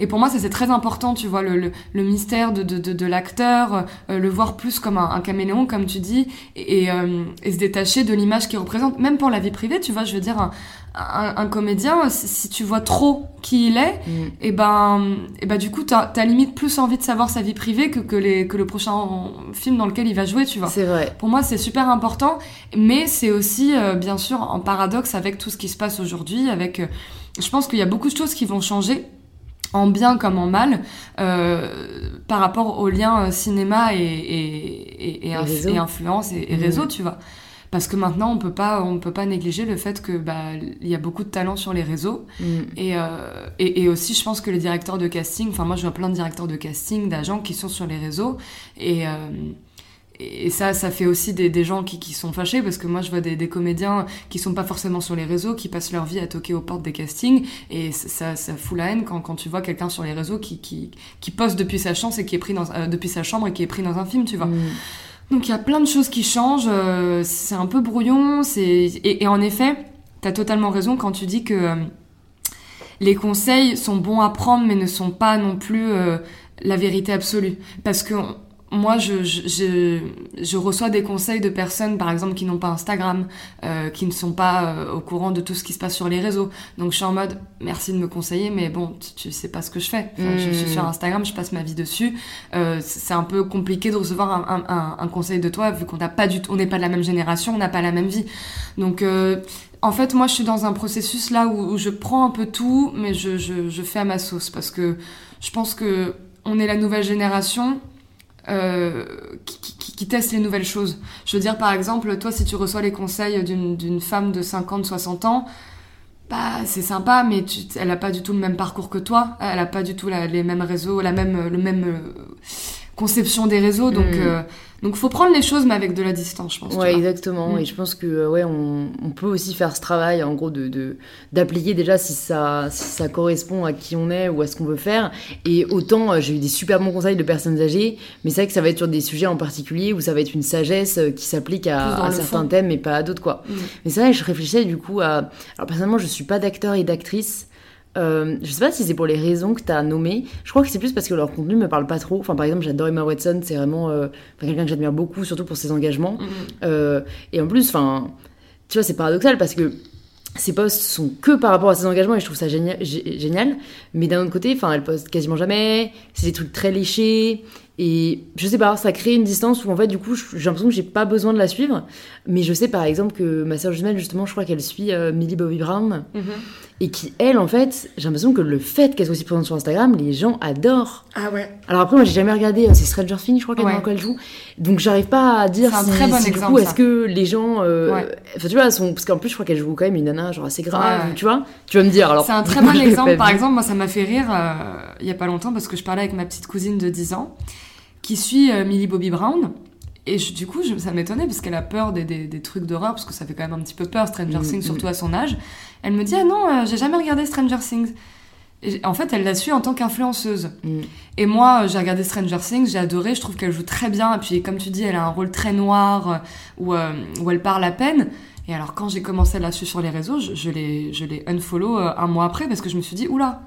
Et pour moi, ça c'est très important, tu vois, le, le, le mystère de, de, de, de l'acteur, euh, le voir plus comme un, un caméléon, comme tu dis, et, euh, et se détacher de l'image qu'il représente, même pour la vie privée, tu vois, je veux dire, un, un, un comédien, si, si tu vois trop qui il est, Mm. et ben, et ben du coup, t'as as limite plus envie de savoir sa vie privée que, que, les, que le prochain film dans lequel il va jouer, tu vois. C'est vrai. Pour moi, c'est super important, mais c'est aussi, euh, bien sûr, en paradoxe avec tout ce qui se passe aujourd'hui. Avec, je pense qu'il y a beaucoup de choses qui vont changer, en bien comme en mal, euh, par rapport au lien euh, cinéma et, et, et, et, inf- réseau. et influence et, Mhm. réseau, tu vois. Parce que maintenant, on peut pas, on peut pas négliger le fait que bah, il y a beaucoup de talent sur les réseaux. Mm. Et, euh, et, et aussi, je pense que les directeurs de casting, enfin moi je vois plein de directeurs de casting, d'agents qui sont sur les réseaux. Et, euh, et ça, ça fait aussi des, des gens qui, qui sont fâchés parce que moi je vois des, des comédiens qui sont pas forcément sur les réseaux, qui passent leur vie à toquer aux portes des castings. Et ça, ça fout la haine quand, quand tu vois quelqu'un sur les réseaux qui, qui, qui poste depuis sa chance et qui est pris dans, euh, depuis sa chambre et qui est pris dans un film, tu vois. Mm. Donc il y a plein de choses qui changent, euh, c'est un peu brouillon, c'est et, et en effet, t'as totalement raison quand tu dis que euh, les conseils sont bons à prendre mais ne sont pas non plus la vérité absolue. Parce que moi, je, je, je, je reçois des conseils de personnes, par exemple, qui n'ont pas Instagram, euh, qui ne sont pas euh, au courant de tout ce qui se passe sur les réseaux. Donc je suis en mode, merci de me conseiller, mais bon, tu, tu sais pas ce que je fais. Enfin, Je suis Mm. sur Instagram, je passe ma vie dessus. Euh, c'est un peu compliqué de recevoir un, un, un, un conseil de toi, vu qu'on n'a pas du tout, on n'est pas de la même génération, on n'a pas la même vie. Donc euh, en fait, moi, je suis dans un processus là où, où je prends un peu tout, mais je, je, je fais à ma sauce parce que je pense que on est la nouvelle génération euh, qui, qui, qui teste les nouvelles choses. Je veux dire, par exemple, toi, si tu reçois les conseils d'une femme de 50, 60 ans, bah, c'est sympa, mais tu, elle a pas du tout le même parcours que toi. Elle a pas du tout la- les mêmes réseaux, la même, le même euh, conception des réseaux. Donc, Mm. euh, donc, faut prendre les choses, mais avec de la distance, je pense. Ouais, exactement. Et je pense que euh, ouais, on, on peut aussi faire ce travail, en gros, de d'appliquer déjà si ça, si ça correspond à qui on est ou à ce qu'on veut faire. Et autant, euh, j'ai eu des super bons conseils de personnes âgées, mais c'est vrai que ça va être sur des sujets en particulier où ça va être une sagesse qui s'applique à, certains fond. thèmes et pas à d'autres, quoi. Mm. Mais c'est vrai, je réfléchissais du coup à. Alors, personnellement, je suis pas d'acteur et d'actrice. Euh, je sais pas si c'est pour les raisons que tu as nommées. Je crois que c'est plus parce que leur contenu me parle pas trop. Enfin, par exemple, j'adore Emma Watson, c'est vraiment euh, quelqu'un que j'admire beaucoup, surtout pour ses engagements. Mm. Euh, et en plus, enfin, tu vois, c'est paradoxal parce que ses posts sont que par rapport à ses engagements et je trouve ça génial. gé- génial. Mais d'un autre côté, enfin, elle poste quasiment jamais. C'est des trucs très léchés. Et je sais pas, ça crée une distance où en fait, du coup, j'ai l'impression que j'ai pas besoin de la suivre. Mais je sais par exemple que ma sœur jumelle, justement, je crois qu'elle suit Millie Bobby Brown. Mhm. Et qui, elle, en fait, j'ai l'impression que le fait qu'elle soit aussi présente sur Instagram, les gens adorent. Ah ouais. Alors après, moi, j'ai jamais regardé, euh, c'est Stranger Things, je crois qu'elle Ouais. dans quoi elle joue. Donc j'arrive pas à dire un si, très bon si, du exemple, coup, est-ce que les gens... euh, Ouais. Enfin, tu vois, sont... parce qu'en plus, je crois qu'elle joue quand même une nana, genre assez grave, Ouais, tu vois. Tu vas me dire, alors... C'est un très bon exemple. Par exemple, moi, ça m'a fait rire euh, il y a pas longtemps parce que je parlais avec ma petite cousine de 10 ans qui suit euh, Millie Bobby Brown. Et je- du coup, je- ça m'étonnait parce qu'elle a peur des, des, des trucs d'horreur parce que ça fait quand même un petit peu peur, Stranger Mm, Things, mm. surtout à son âge. Elle me dit Ah non, euh, j'ai jamais regardé Stranger Things. Et en fait, elle la suit en tant qu'influenceuse. Mm. Et moi, euh, j'ai regardé Stranger Things, j'ai adoré, je trouve qu'elle joue très bien. Et puis, comme tu dis, elle a un rôle très noir euh, où, euh, où elle parle à peine. Et alors, quand j'ai commencé à la suivre sur les réseaux, je, je l'ai unfollow un mois après parce que je me suis dit Oula,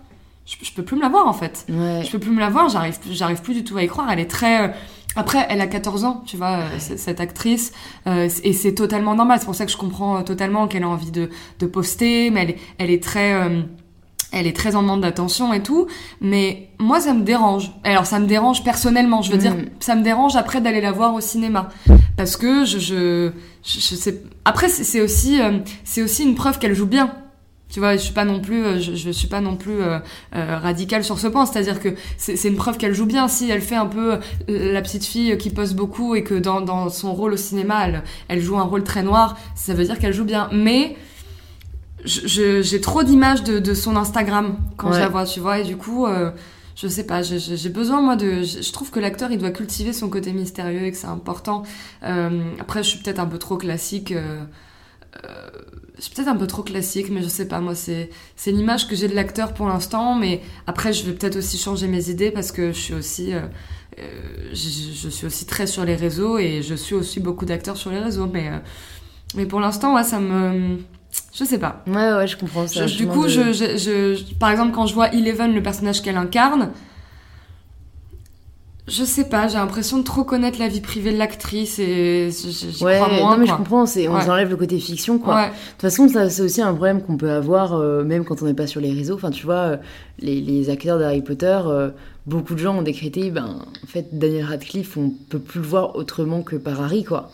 je, je peux plus me la voir en fait. Ouais. Je peux plus me la voir, j'arrive j'arrive plus du tout à y croire. Elle est très. Après, elle a 14 ans, tu vois, euh, cette actrice, euh, et c'est totalement normal. C'est pour ça que je comprends euh, totalement qu'elle a envie de, de poster, mais elle est, elle est très. euh, elle est très en demande d'attention et tout, mais moi ça me dérange. Alors ça me dérange personnellement, je veux Mm. dire, ça me dérange après d'aller la voir au cinéma, parce que je, je, je, je sais. Après c'est c'est aussi, euh, c'est aussi une preuve qu'elle joue bien. Tu vois, je suis pas non plus, euh, je, je suis pas non plus euh, euh, radicale sur ce point. C'est-à-dire que c'est une preuve qu'elle joue bien. Si elle fait un peu la petite fille qui pose beaucoup et que dans, dans son rôle au cinéma, elle, elle joue un rôle très noir, ça veut dire qu'elle joue bien. Mais j'ai trop d'images de, de son Instagram quand je la vois, tu vois, et du coup, euh, je sais pas, j'ai- besoin moi de, je je trouve que l'acteur il doit cultiver son côté mystérieux et que c'est important. Euh, après, je suis peut-être un peu trop classique. Euh, euh, suis peut-être un peu trop classique, mais je sais pas, moi, c'est c'est l'image que j'ai de l'acteur pour l'instant, mais après, je vais peut-être aussi changer mes idées parce que je suis aussi. euh, euh, je, je suis aussi très sur les réseaux et je suis aussi beaucoup d'acteurs sur les réseaux, mais, euh, mais pour l'instant, ouais, ça me. Je sais pas. Ouais, ouais, je comprends ça. du coup, je, je, je, par exemple, quand je vois Eleven, le personnage qu'elle incarne, je sais pas, j'ai l'impression de trop connaître la vie privée de l'actrice et j'y ouais, crois moins. Non, mais quoi. je comprends, c'est, on Ouais. enlève le côté fiction, quoi. Ouais. De toute façon, ça, c'est aussi un problème qu'on peut avoir, euh, même quand on n'est pas sur les réseaux. Enfin, tu vois, euh, les, les acteurs d'Harry Potter, euh, beaucoup de gens ont décrété, ben, en fait, Daniel Radcliffe, on peut plus le voir autrement que par Harry, quoi.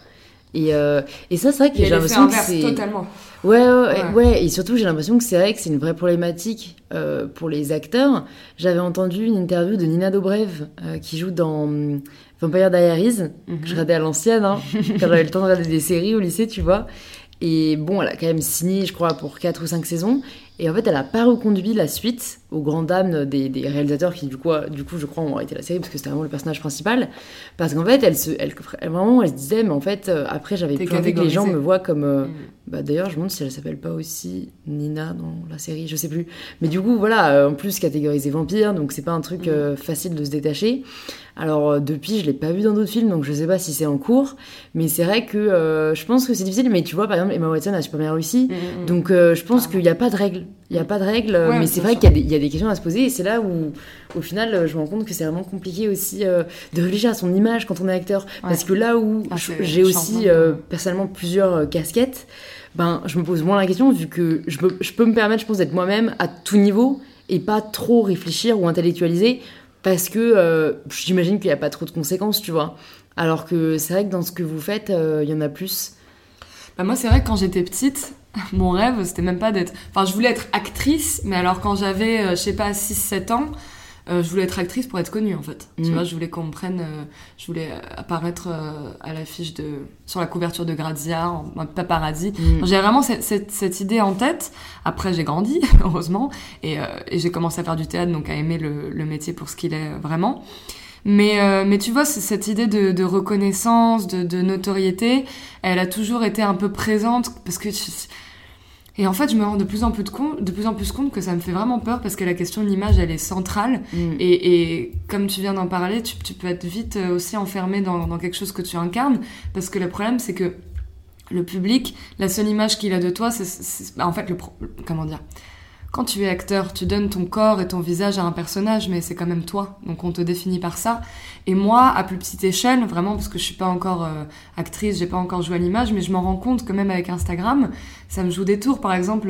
Et, euh, et ça, c'est vrai que j'ai l'impression que c'est. totalement. Ouais, ouais, ouais, et surtout j'ai l'impression que c'est vrai que c'est une vraie problématique euh, pour les acteurs. J'avais entendu une interview de Nina Dobrev euh, qui joue dans hum, Vampire Diaries, Mhm. que je regardais à l'ancienne, hein, quand j'avais le temps de regarder des séries au lycée, tu vois. Et bon, elle a quand même signé, je crois, pour 4 ou 5 saisons. Et en fait, elle a pas reconduit la suite aux grandes dames des, des réalisateurs qui, du coup, du coup, je crois, ont arrêté la série parce que c'était vraiment le personnage principal. Parce qu'en fait, elle se, elle, vraiment, elle se disait, mais en fait, euh, après, j'avais plus envie que les gens me catégorisée. voient comme. euh, Mm. bah, D'ailleurs, je me demande si elle s'appelle pas aussi Nina dans la série, je sais plus. Mais du coup, voilà, euh, en plus catégorisé vampire, donc c'est pas un truc Mm. euh, facile de se détacher. Alors euh, depuis, je l'ai pas vu dans d'autres films, donc je sais pas si c'est en cours. Mais c'est vrai que euh, je pense que c'est difficile. Mais tu vois, par exemple, Emma Watson a super bien réussi. Mm. Donc euh, je pense Ah. qu'il n'y a pas de règles. Il n'y a pas de euh, Ouais, mais c'est vrai qu'il y, a des- a des questions à se poser. Et c'est là où, au final, je me rends compte que c'est vraiment compliqué aussi euh, de réfléchir à son image quand on est acteur. Parce que là où Ah, j'ai aussi euh, personnellement plusieurs euh, casquettes, ben, je me pose moins la question vu que je peux, je peux me permettre, je pense, d'être moi-même à tout niveau et pas trop réfléchir ou intellectualiser parce que euh, j'imagine qu'il n'y a pas trop de conséquences, tu vois. Alors que c'est vrai que dans ce que vous faites, il y en a plus. Bah, moi, c'est vrai que quand j'étais petite, mon rêve, c'était même pas d'être. Enfin, je voulais être actrice, mais alors quand j'avais, euh, je sais pas, 6-7 ans, euh, je voulais être actrice pour être connue, en fait. Tu Mm. vois, je voulais qu'on me prenne. euh, je voulais euh, apparaître à l'affiche de. sur la couverture de Grazia, en mode paparazzi. Mm. J'ai vraiment cette, cette, cette idée en tête. Après, j'ai grandi, heureusement, et, et j'ai commencé à faire du théâtre, donc à aimer le, le métier pour ce qu'il est vraiment. Mais, euh, mais tu vois, cette idée de, de reconnaissance, de, de notoriété, elle a toujours été un peu présente parce que. Et en fait, je me rends de plus en plus de, compte, de plus en plus compte que ça me fait vraiment peur parce que la question de l'image, elle est centrale. Mm. Et, et comme tu viens d'en parler, tu, tu peux être vite euh, aussi enfermé dans, dans quelque chose que tu incarnes. Parce que le problème, c'est que le public, la seule image qu'il a de toi, c'est- bah, en fait le pro- comment dire? Quand tu es acteur, tu donnes ton corps et ton visage à un personnage, mais c'est quand même toi. Donc on te définit par ça. Et moi, à plus petite échelle, vraiment, parce que je suis pas encore euh, actrice, j'ai pas encore joué à l'image, mais je m'en rends compte que même avec Instagram, ça me joue des tours. Par exemple,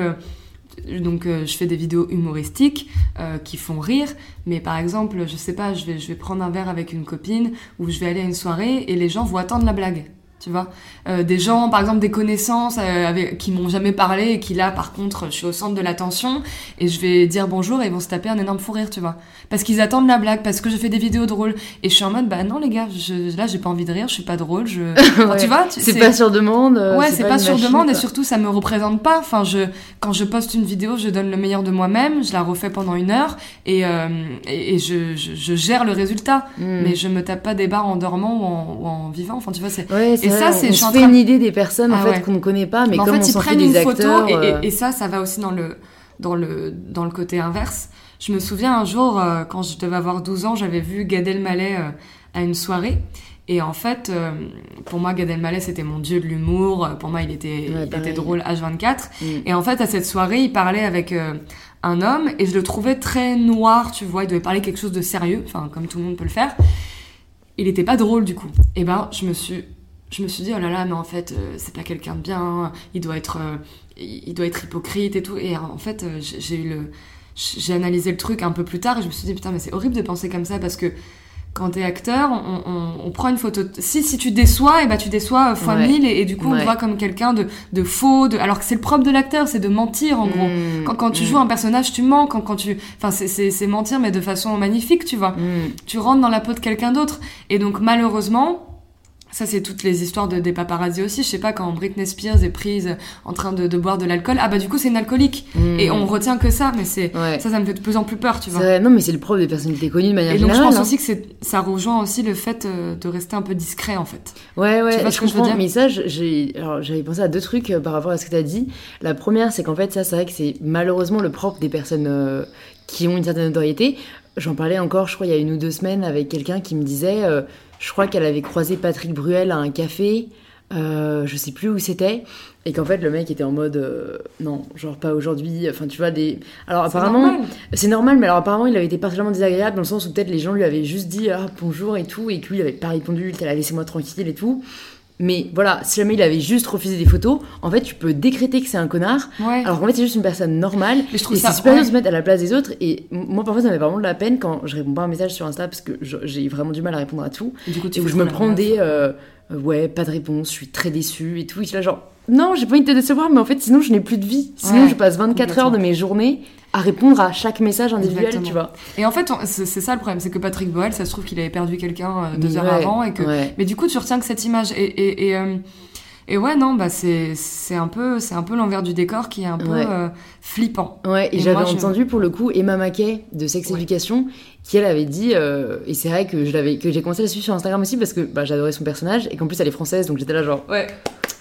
euh, donc euh, je fais des vidéos humoristiques euh, qui font rire, mais par exemple, je sais pas, je vais, je vais prendre un verre avec une copine ou je vais aller à une soirée et les gens vont attendre la blague. Tu vois, Euh, des gens, par exemple, des connaissances euh, avec, qui m'ont jamais parlé et qui là, par contre, je suis au centre de l'attention et je vais dire bonjour et ils vont se taper un énorme fou rire, tu vois, parce qu'ils attendent la blague, parce que je fais des vidéos drôles et je suis en mode bah non les gars, je, là j'ai pas envie de rire, je suis pas drôle, je, Enfin, Ouais. tu vois, tu- C'est pas sur demande. euh, Ouais, c'est pas, sur machine, demande et surtout ça me représente pas. Enfin, je quand je poste une vidéo, je donne le meilleur de moi-même, je la refais pendant une heure et euh, et, et je, je, je gère le résultat. Mm. Mais je me tape pas des barres en dormant ou en, ou en vivant. Enfin, tu vois, c'est. Ouais, c'est Et ça, c'est- on fait une idée des personnes en Ah fait qu'on ne connaît pas, mais, comme fait, on ils s'en fait prennent des une acteurs. photo et, et- euh, et ça, ça va aussi dans le dans le dans le côté inverse. Je me souviens un jour euh, quand je devais avoir 12 ans, j'avais vu Gad Elmaleh euh, à une soirée. Et en fait, euh, pour moi, Gad Elmaleh, c'était mon dieu de l'humour. Pour moi, il était, Ouais, il était drôle H24. mm. Et en fait, à cette soirée, il parlait avec un homme et je le trouvais très noir, tu vois. Il devait parler quelque chose de sérieux, enfin, comme tout le monde peut le faire. Il était pas drôle du coup. Et ben, je me suis, je me suis dit, oh là là, mais en fait, euh, c'est pas quelqu'un de bien. Il doit être, euh, il doit être hypocrite et tout. Et en fait, euh, j'ai eu le, j'ai analysé le truc un peu plus tard et je me suis dit, putain, mais c'est horrible de penser comme ça parce que quand t'es acteur, on, on- on prend une photo. de- Si, si tu déçois, et ben tu déçois euh, fois Ouais. mille et, et du coup on te voit comme quelqu'un de, de faux, de... alors que c'est le propre de l'acteur, c'est de mentir en gros. Mm, Quand, quand tu mm, joues un personnage, tu mens. Quand, quand tu, enfin, c'est- c'est c'est mentir, mais de façon magnifique, tu vois. mm. Tu rentres dans la peau de quelqu'un d'autre. Et donc, malheureusement, ça, c'est toutes les histoires de, des paparazzi aussi. Je sais pas, quand Britney Spears est prise en train de, de boire de l'alcool, ah bah, du coup, c'est une alcoolique. Mm. Et on retient que ça, mais c'est, Ouais. ça, ça me fait de plus en plus peur, tu vois. non, mais c'est le propre des personnalités connues de manière Et donc, je générale. pense hein. aussi que c'est, ça rejoint aussi le fait euh, de rester un peu discret, en fait. Ouais, ouais, Tu vois je ce que je veux dire mais ça, j'avais pensé à deux trucs euh, par rapport à ce que tu as dit. La première, c'est qu'en fait, ça, c'est vrai que c'est malheureusement le propre des personnes euh, qui ont une certaine notoriété. J'en parlais encore, je crois, il y a une ou deux semaines avec quelqu'un qui me disait, euh, je crois qu'elle avait croisé Patrick Bruel à un café. euh, je sais plus où c'était, et qu'en fait le mec était en mode euh, non, genre pas aujourd'hui. Enfin, tu vois, des. Alors apparemment. C'est normal, mais alors apparemment il avait été particulièrement désagréable dans le sens où peut-être les gens lui avaient juste dit ah, bonjour et tout, et que lui il avait pas répondu, qu'elle a laissé moi tranquille et tout. Mais voilà, si jamais il avait juste refusé des photos, en fait, tu peux décréter que c'est un connard. Ouais. Alors qu'en fait, c'est juste une personne normale. Mais je trouve et c'est super ouais. de se mettre à la place des autres. Et moi, parfois, ça me fait vraiment de la peine quand je réponds pas à un message sur Insta parce que j'ai vraiment du mal à répondre à tout. Et du coup, tu Et où je me prends des euh, ouais, pas de réponse, je suis très déçue et tout. Et je suis là, genre, non, j'ai pas envie de te décevoir, mais en fait, sinon, je n'ai plus de vie. Sinon, Ouais, je passe 24 heures de mes journées à répondre à chaque message individuel, Exactement. tu vois. Et en fait, c'est ça le problème, c'est que Patrick Boel, ça se trouve qu'il avait perdu quelqu'un euh, deux Mais heures ouais, avant et que. ouais. Mais du coup, tu retiens que cette image. Et, et, et, euh, et ouais, non, bah c'est un peu, c'est un peu l'envers du décor qui est un peu Ouais. euh, flippant. Ouais, et, Et j'avais je- entendu pour le coup Emma Mackey de Sex Ouais. Education qui elle avait dit euh, et c'est vrai que je l'avais que j'ai commencé à la suivre sur Instagram aussi parce que bah, j'adorais son personnage et qu'en plus elle est française donc j'étais là genre Ouais.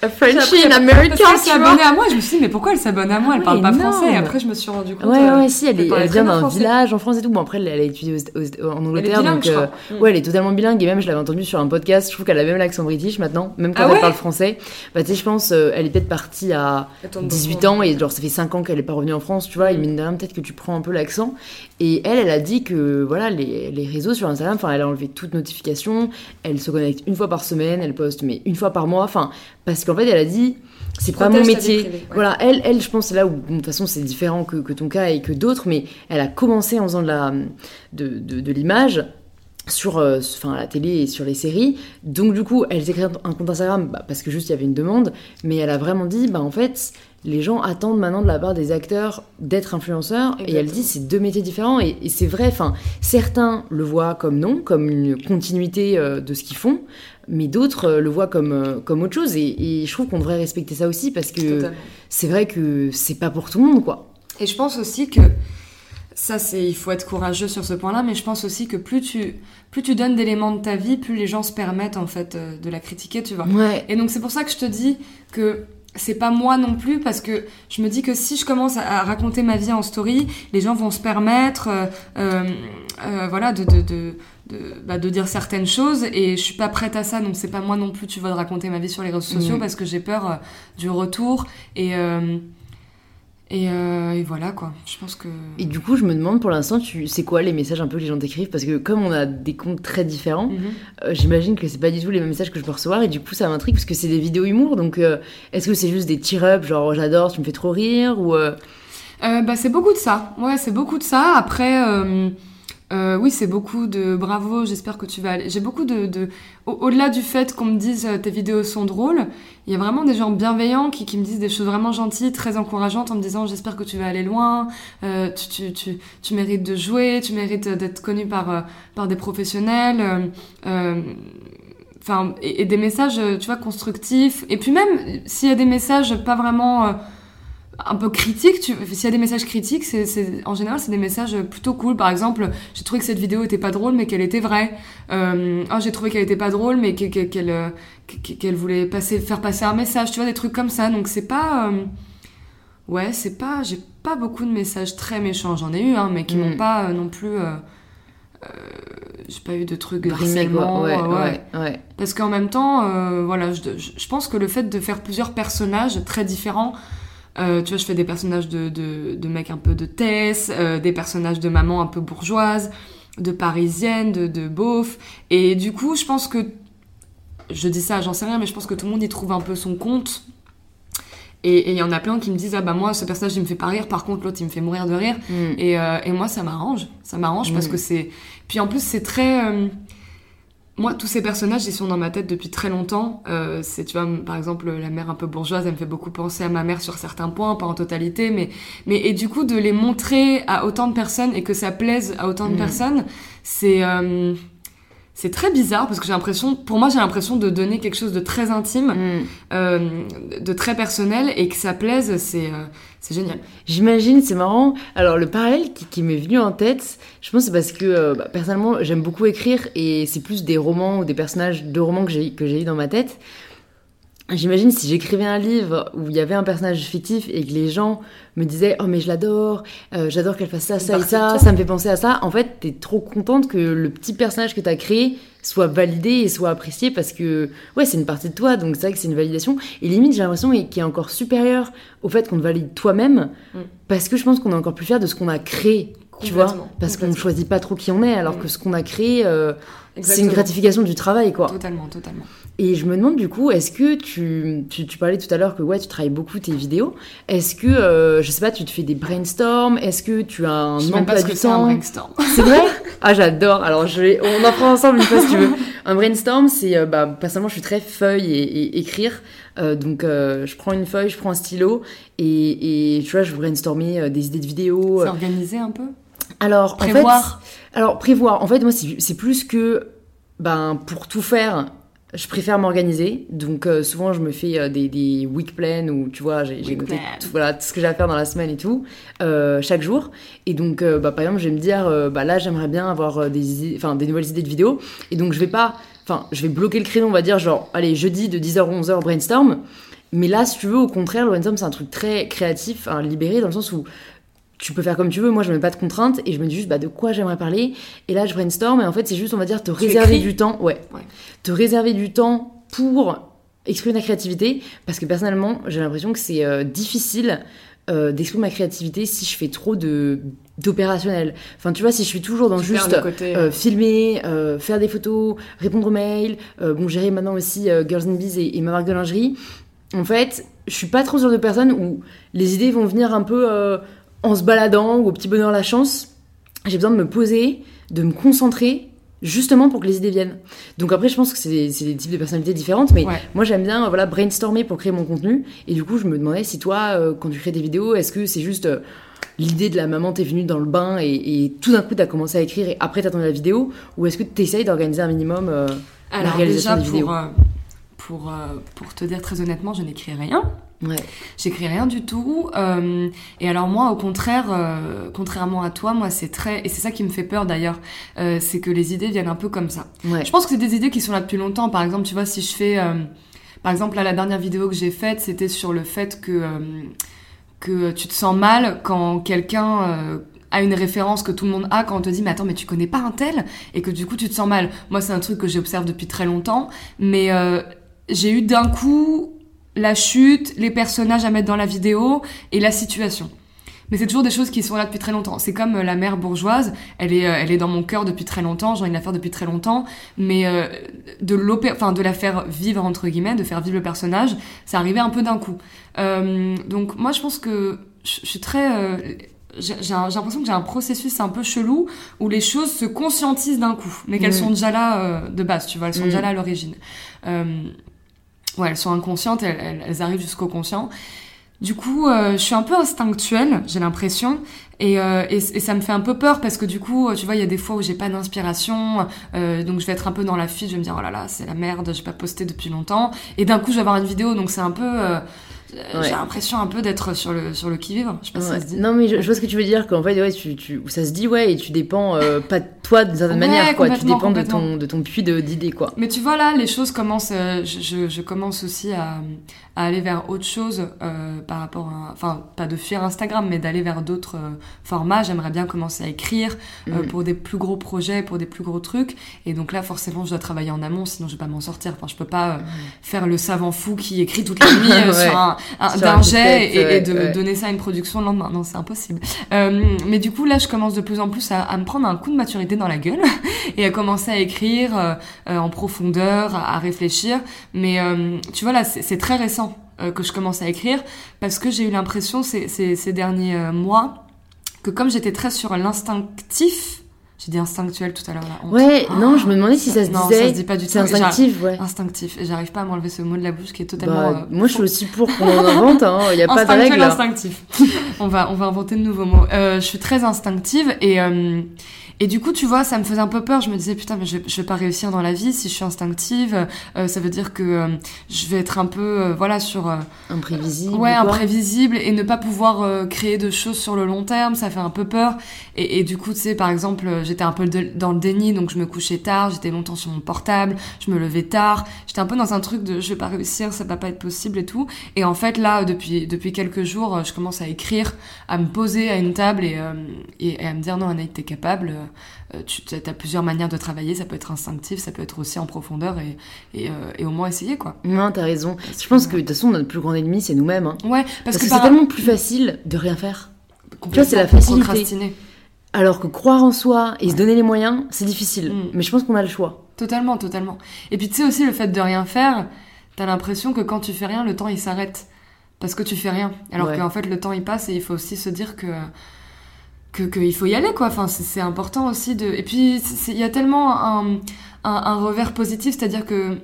A Frenchie Après, in Parce America qu'elle s'est abonnée à moi, je me suis dit, mais pourquoi elle s'abonne à moi? Elle Ah parle pas énorme. français. Et après, je me suis rendu compte. Ouais, euh, ouais, si, elle, elle vient d'un village en France et tout. Bon, après, elle, elle a étudié aux- aux- en Angleterre, donc euh. Mm. ouais, elle est totalement bilingue. Et même, je l'avais entendue sur un podcast. Je trouve qu'elle a même l'accent british maintenant, même quand Ah elle parle français. Bah, tu sais, je pense, euh, elle est peut-être partie à Elle tourne 18 beaucoup. ans et genre ça fait 5 ans qu'elle est pas revenue en France, tu vois. Et mine de rien, peut-être que tu prends un peu l'accent. Et elle, elle a dit que voilà, les, les réseaux sur Instagram, enfin, elle a enlevé toute notification. Elle se connecte une fois par semaine, elle poste mais une fois par mois. Enfin, parce qu'en fait, elle a dit. C'est pas mon métier. privée, ouais. Voilà, elle, elle, je pense, c'est là où, de toute façon, c'est différent que, que ton cas et que d'autres, mais elle a commencé en faisant de la, de, de, de l'image sur euh, enfin, la télé et sur les séries. Donc, du coup, elle s'est créée un compte Instagram bah, parce que juste il y avait une demande, mais elle a vraiment dit, bah, en fait, les gens attendent maintenant de la part des acteurs d'être influenceurs, et elle dit, c'est deux métiers différents, et, et c'est vrai, enfin, certains le voient comme non, comme une continuité euh, de ce qu'ils font, mais d'autres euh, le voient comme, euh, comme autre chose, et, et je trouve qu'on devrait respecter ça aussi, parce que c'est vrai que c'est pas pour tout le monde, quoi. Et je pense aussi que ça, c'est, il faut être courageux sur ce point-là, mais je pense aussi que plus tu, plus tu donnes d'éléments de ta vie, plus les gens se permettent en fait de la critiquer, tu vois. Ouais. Et donc c'est pour ça que je te dis que c'est pas moi non plus parce que je me dis que si je commence à, raconter ma vie en story, les gens vont se permettre, euh, euh, euh, voilà, de, de, de, de, bah, de dire certaines choses et je suis pas prête à ça donc c'est pas moi non plus tu vois de raconter ma vie sur les réseaux sociaux Mhm. parce que j'ai peur euh, du retour et et, euh, et voilà quoi. Je pense que Et du coup, je me demande pour l'instant, tu c'est quoi les messages un peu que les gens t'écrivent? Parce que comme on a des comptes très différents, Mhm. euh, j'imagine que c'est pas du tout les mêmes messages que je peux recevoir. Et du coup, ça m'intrigue parce que c'est des vidéos humour. Donc, euh, est-ce que c'est juste des tear-up, genre j'adore, tu me fais trop rire ou bah, c'est beaucoup de ça. Ouais, c'est beaucoup de ça. Après, euh, oui, c'est beaucoup de bravo, j'espère que tu vas aller. J'ai beaucoup de. de... au- Au-delà du fait qu'on me dise euh, tes vidéos sont drôles, il y a vraiment des gens bienveillants qui, qui me disent des choses vraiment gentilles, très encourageantes en me disant j'espère que tu vas aller loin, euh, tu, tu, tu, tu mérites de jouer, tu mérites d'être connu par, euh, par des professionnels. euh, euh, Enfin, et, et des messages, tu vois, constructifs. Et puis même, s'il y a des messages pas vraiment un peu critiques, tu... s'il y a des messages critiques, c'est, c'est- en général, c'est des messages plutôt cool. Par exemple, j'ai trouvé que cette vidéo était pas drôle, mais qu'elle était vraie. Euh, ah, j'ai trouvé qu'elle était pas drôle, mais qu'elle, qu'elle, qu'elle, voulait passer, faire passer un message, tu vois, des trucs comme ça. Donc c'est pas... euh, Ouais, c'est pas... J'ai pas beaucoup de messages très méchants. J'en ai eu, hein, mais qui Mm. m'ont pas euh, non plus... euh, euh, j'ai pas eu de trucs de harcèlement. Ouais, ouais, ouais. parce qu'en même temps, euh, voilà, je- je pense que le fait de faire plusieurs personnages très différents, euh, tu vois, je fais des personnages de, de, de mecs un peu de Tess, euh, des personnages de maman un peu bourgeoise, de parisienne, de, de beauf, et du coup, je pense que, je dis ça, j'en sais rien, mais je pense que tout le monde y trouve un peu son compte. Et il y en a plein qui me disent ah bah moi ce personnage il me fait pas rire par contre l'autre il me fait mourir de rire Mm. et, euh, et moi, ça m'arrange. Ça m'arrange parce Mm. que c'est. Puis en plus, c'est très. Moi, tous ces personnages, ils sont dans ma tête depuis très longtemps. Euh, c'est, tu vois, par exemple, la mère un peu bourgeoise, elle me fait beaucoup penser à ma mère sur certains points, pas en totalité, mais, mais et du coup, de les montrer à autant de personnes et que ça plaise à autant de Mm. personnes, c'est. euh, c'est très bizarre parce que j'ai l'impression, pour moi, j'ai l'impression de donner quelque chose de très intime, Mm. euh, de très personnel et que ça plaise, c'est, euh, c'est génial. J'imagine, c'est marrant. Alors, le parallèle qui, qui m'est venu en tête, je pense que c'est parce que, euh, bah, personnellement, j'aime beaucoup écrire et c'est plus des romans ou des personnages de romans que j'ai que j'ai eu dans ma tête. J'imagine si j'écrivais un livre où il y avait un personnage fictif et que les gens me disaient oh mais je l'adore, euh, j'adore qu'elle fasse ça, ça et ça, ça me fait penser à ça. En fait, t'es trop contente que le petit personnage que t'as créé soit validé et soit apprécié parce que ouais c'est une partie de toi donc c'est vrai que c'est une validation et limite j'ai l'impression qu'il est encore supérieur au fait qu'on te valide toi-même mm. parce que je pense qu'on est encore plus fier de ce qu'on a créé tu vois parce qu'on ne choisit pas trop qui on est alors mm. que ce qu'on a créé euh, c'est une gratification du travail quoi totalement totalement et je me demande du coup, est-ce que tu, tu, parlais tout à l'heure que ouais, tu travailles beaucoup tes vidéos. Est-ce que, euh, je sais pas, tu te fais des brainstorms? Est-ce que tu as un je emploi du temps un brainstorm. C'est vrai? Ah, j'adore. Alors, je vais, on en prend ensemble une fois si tu veux. Un brainstorm, c'est, euh, bah, personnellement, je suis très feuille et, écrire. Euh, donc, je prends une feuille, je prends un stylo et, et tu vois, je brainstormer des idées de vidéos. C'est organisé un peu? Alors, prévoir. En fait, alors prévoir. En fait, moi, c'est plus que, ben, pour tout faire, je préfère m'organiser, donc euh, souvent je me fais euh, des, des week plans où tu vois j'ai noté tout, voilà, tout ce que j'ai à faire dans la semaine et tout euh, chaque jour. Et donc bah, par exemple je vais me dire bah là j'aimerais bien avoir des enfin des nouvelles idées de vidéos et donc je vais pas enfin je vais bloquer le créneau on va dire genre allez jeudi de 10h à 11h brainstorm. Mais là si tu veux au contraire le brainstorm c'est un truc très créatif, libéré dans le sens où tu peux faire comme tu veux. Moi, je mets pas de contraintes et je me dis juste bah, de quoi j'aimerais parler? Et là, je brainstorm et en fait, c'est juste, on va dire, te réserver du temps. Ouais. Te réserver du temps pour exprimer ta créativité. Parce que personnellement, j'ai l'impression que c'est euh, difficile euh, d'exprimer ma créativité si je fais trop de d'opérationnel. Enfin, tu vois, si je suis toujours dans juste euh, filmer, faire des photos, répondre aux mails, bon, gérer maintenant aussi Girls and Bees et, et, ma marque de lingerie. En fait, je suis pas trop sur de personnes où les idées vont venir un peu en se baladant ou au petit bonheur la chance, j'ai besoin de me poser, de me concentrer justement pour que les idées viennent. Donc après, je pense que c'est des, types de personnalités différentes, mais moi j'aime bien voilà brainstormer pour créer mon contenu. Et du coup, je me demandais si toi, euh, quand tu crées des vidéos, est-ce que c'est juste euh, l'idée de la maman t'est venue dans le bain et, tout d'un coup t'as commencé à écrire et après t'as tourné la vidéo, ou est-ce que tu essayes d'organiser un minimum euh, la réalisation des vidéos? pour, pour te dire très honnêtement, je n'écris rien. Ouais. J'écris rien du tout. Euh, et alors moi, au contraire, euh, contrairement à toi, moi c'est très et c'est ça qui me fait peur d'ailleurs, euh, c'est que les idées viennent un peu comme ça. Ouais. Je pense que c'est des idées qui sont là depuis longtemps. Par exemple, tu vois, si je fais, euh, par exemple, là, la dernière vidéo que j'ai faite, c'était sur le fait que euh, que tu te sens mal quand quelqu'un a une référence que tout le monde a quand on te dit mais attends mais tu connais pas un tel? Et que du coup tu te sens mal. Moi c'est un truc que j'observe depuis très longtemps, mais j'ai eu d'un coup la chute, les personnages à mettre dans la vidéo et la situation. Mais c'est toujours des choses qui sont là depuis très longtemps. C'est comme euh, la mère bourgeoise, elle est, euh, elle est dans mon cœur depuis très longtemps, j'en ai une affaire depuis très longtemps, mais euh, de enfin de la faire vivre entre guillemets, de faire vivre le personnage, c'est arrivé un peu d'un coup. donc moi je pense que je, suis très j'ai l'impression que j'ai un processus un peu chelou où les choses se conscientisent d'un coup, mais qu'elles sont déjà là de base, tu vois, elles sont déjà là à l'origine elles sont inconscientes, elles, arrivent jusqu'au conscient. Du coup, euh, je suis un peu instinctuelle, j'ai l'impression, et, euh, et, ça me fait un peu peur parce que du coup, tu vois, il y a des fois où j'ai pas d'inspiration, euh, donc je vais être un peu dans la file, je vais me dire oh là là, c'est la merde, j'ai pas posté depuis longtemps, et d'un coup je vais avoir une vidéo, donc c'est un peu euh, j'ai l'impression un peu d'être sur le, sur le qui-vive. Je sais pas si ça se dit. Non, mais je, vois ce que tu veux dire, qu'en fait, ouais, tu, tu, ça se dit, ouais, et tu dépends euh, pas de toi d'une certaine manière, quoi. Tu dépends de ton, de ton puits d'idées, quoi. Mais tu vois, là, les choses commencent. Euh, je, je, commence aussi à, à, aller vers autre chose euh, par rapport à. Enfin, pas de fuir Instagram, mais d'aller vers d'autres euh, formats. J'aimerais bien commencer à écrire euh, mm. pour des plus gros projets, pour des plus gros trucs. Et donc là, forcément, je dois travailler en amont, sinon je vais pas m'en sortir. Enfin, je peux pas mm. faire le savant fou qui écrit toute la nuit sur un d'un jet et, de donner ça à une production le lendemain. Non, c'est impossible. Euh, mais du coup, là, je commence de plus en plus à, à, me prendre un coup de maturité dans la gueule et à commencer à écrire euh, euh en profondeur, à, réfléchir. Mais euh, tu vois, là, c'est très récent que je commence à écrire parce que j'ai eu l'impression ces, ces, ces derniers mois que comme j'étais très sur l'instinctif, j'ai dit instinctuel tout à l'heure là. Ouais, non, je me demandais si ça se disait. Non, ça se dit pas du tout. C'est instinctif, ouais. Instinctif. Et j'arrive pas à m'enlever ce mot de la bouche qui est totalement. Bah, moi, je suis aussi pour qu'on en invente. Hein. Il y a pas de règle. instinctif. on va, on va inventer de nouveaux mots. Euh, je suis très instinctive et. Euh, et du coup, tu vois, ça me faisait un peu peur. Je me disais, putain, mais je, je vais pas réussir dans la vie si je suis instinctive. Euh, ça veut dire que euh, je vais être un peu, euh, voilà, sur... imprévisible. Ouais, imprévisible et ne pas pouvoir créer de choses sur le long terme. Ça fait un peu peur. Et, et du coup, tu sais, par exemple, j'étais un peu de- dans le déni, donc je me couchais tard, j'étais longtemps sur mon portable, je me levais tard. J'étais un peu dans un truc de je vais pas réussir, ça va pas être possible et tout. Et en fait, là, depuis, depuis quelques jours, euh, je commence à écrire, à me poser à une table et, euh, et, et à me dire non, Anaïs, t'es capable. Euh, tu as plusieurs manières de travailler, ça peut être instinctif, ça peut être aussi en profondeur et, et, euh, et au moins essayer quoi. Non, t'as raison. Je pense que de toute façon, notre plus grand ennemi, c'est nous-mêmes. hein. Ouais, Parce, parce, que, que, c'est par- tellement plus facile de rien faire. complètement c'est la facilité. Alors que croire en soi et se donner les moyens, c'est difficile. Mm. Mais je pense qu'on a le choix. Totalement, totalement. Et puis tu sais aussi le fait de rien faire, t'as l'impression que quand tu fais rien, le temps il s'arrête. Parce que tu fais rien. Alors Ouais. qu'en fait le temps il passe et il faut aussi se dire que que qu'il faut y aller quoi. Enfin c'est important aussi de. Et puis il y a tellement un, un, revers positif, c'est-à-dire que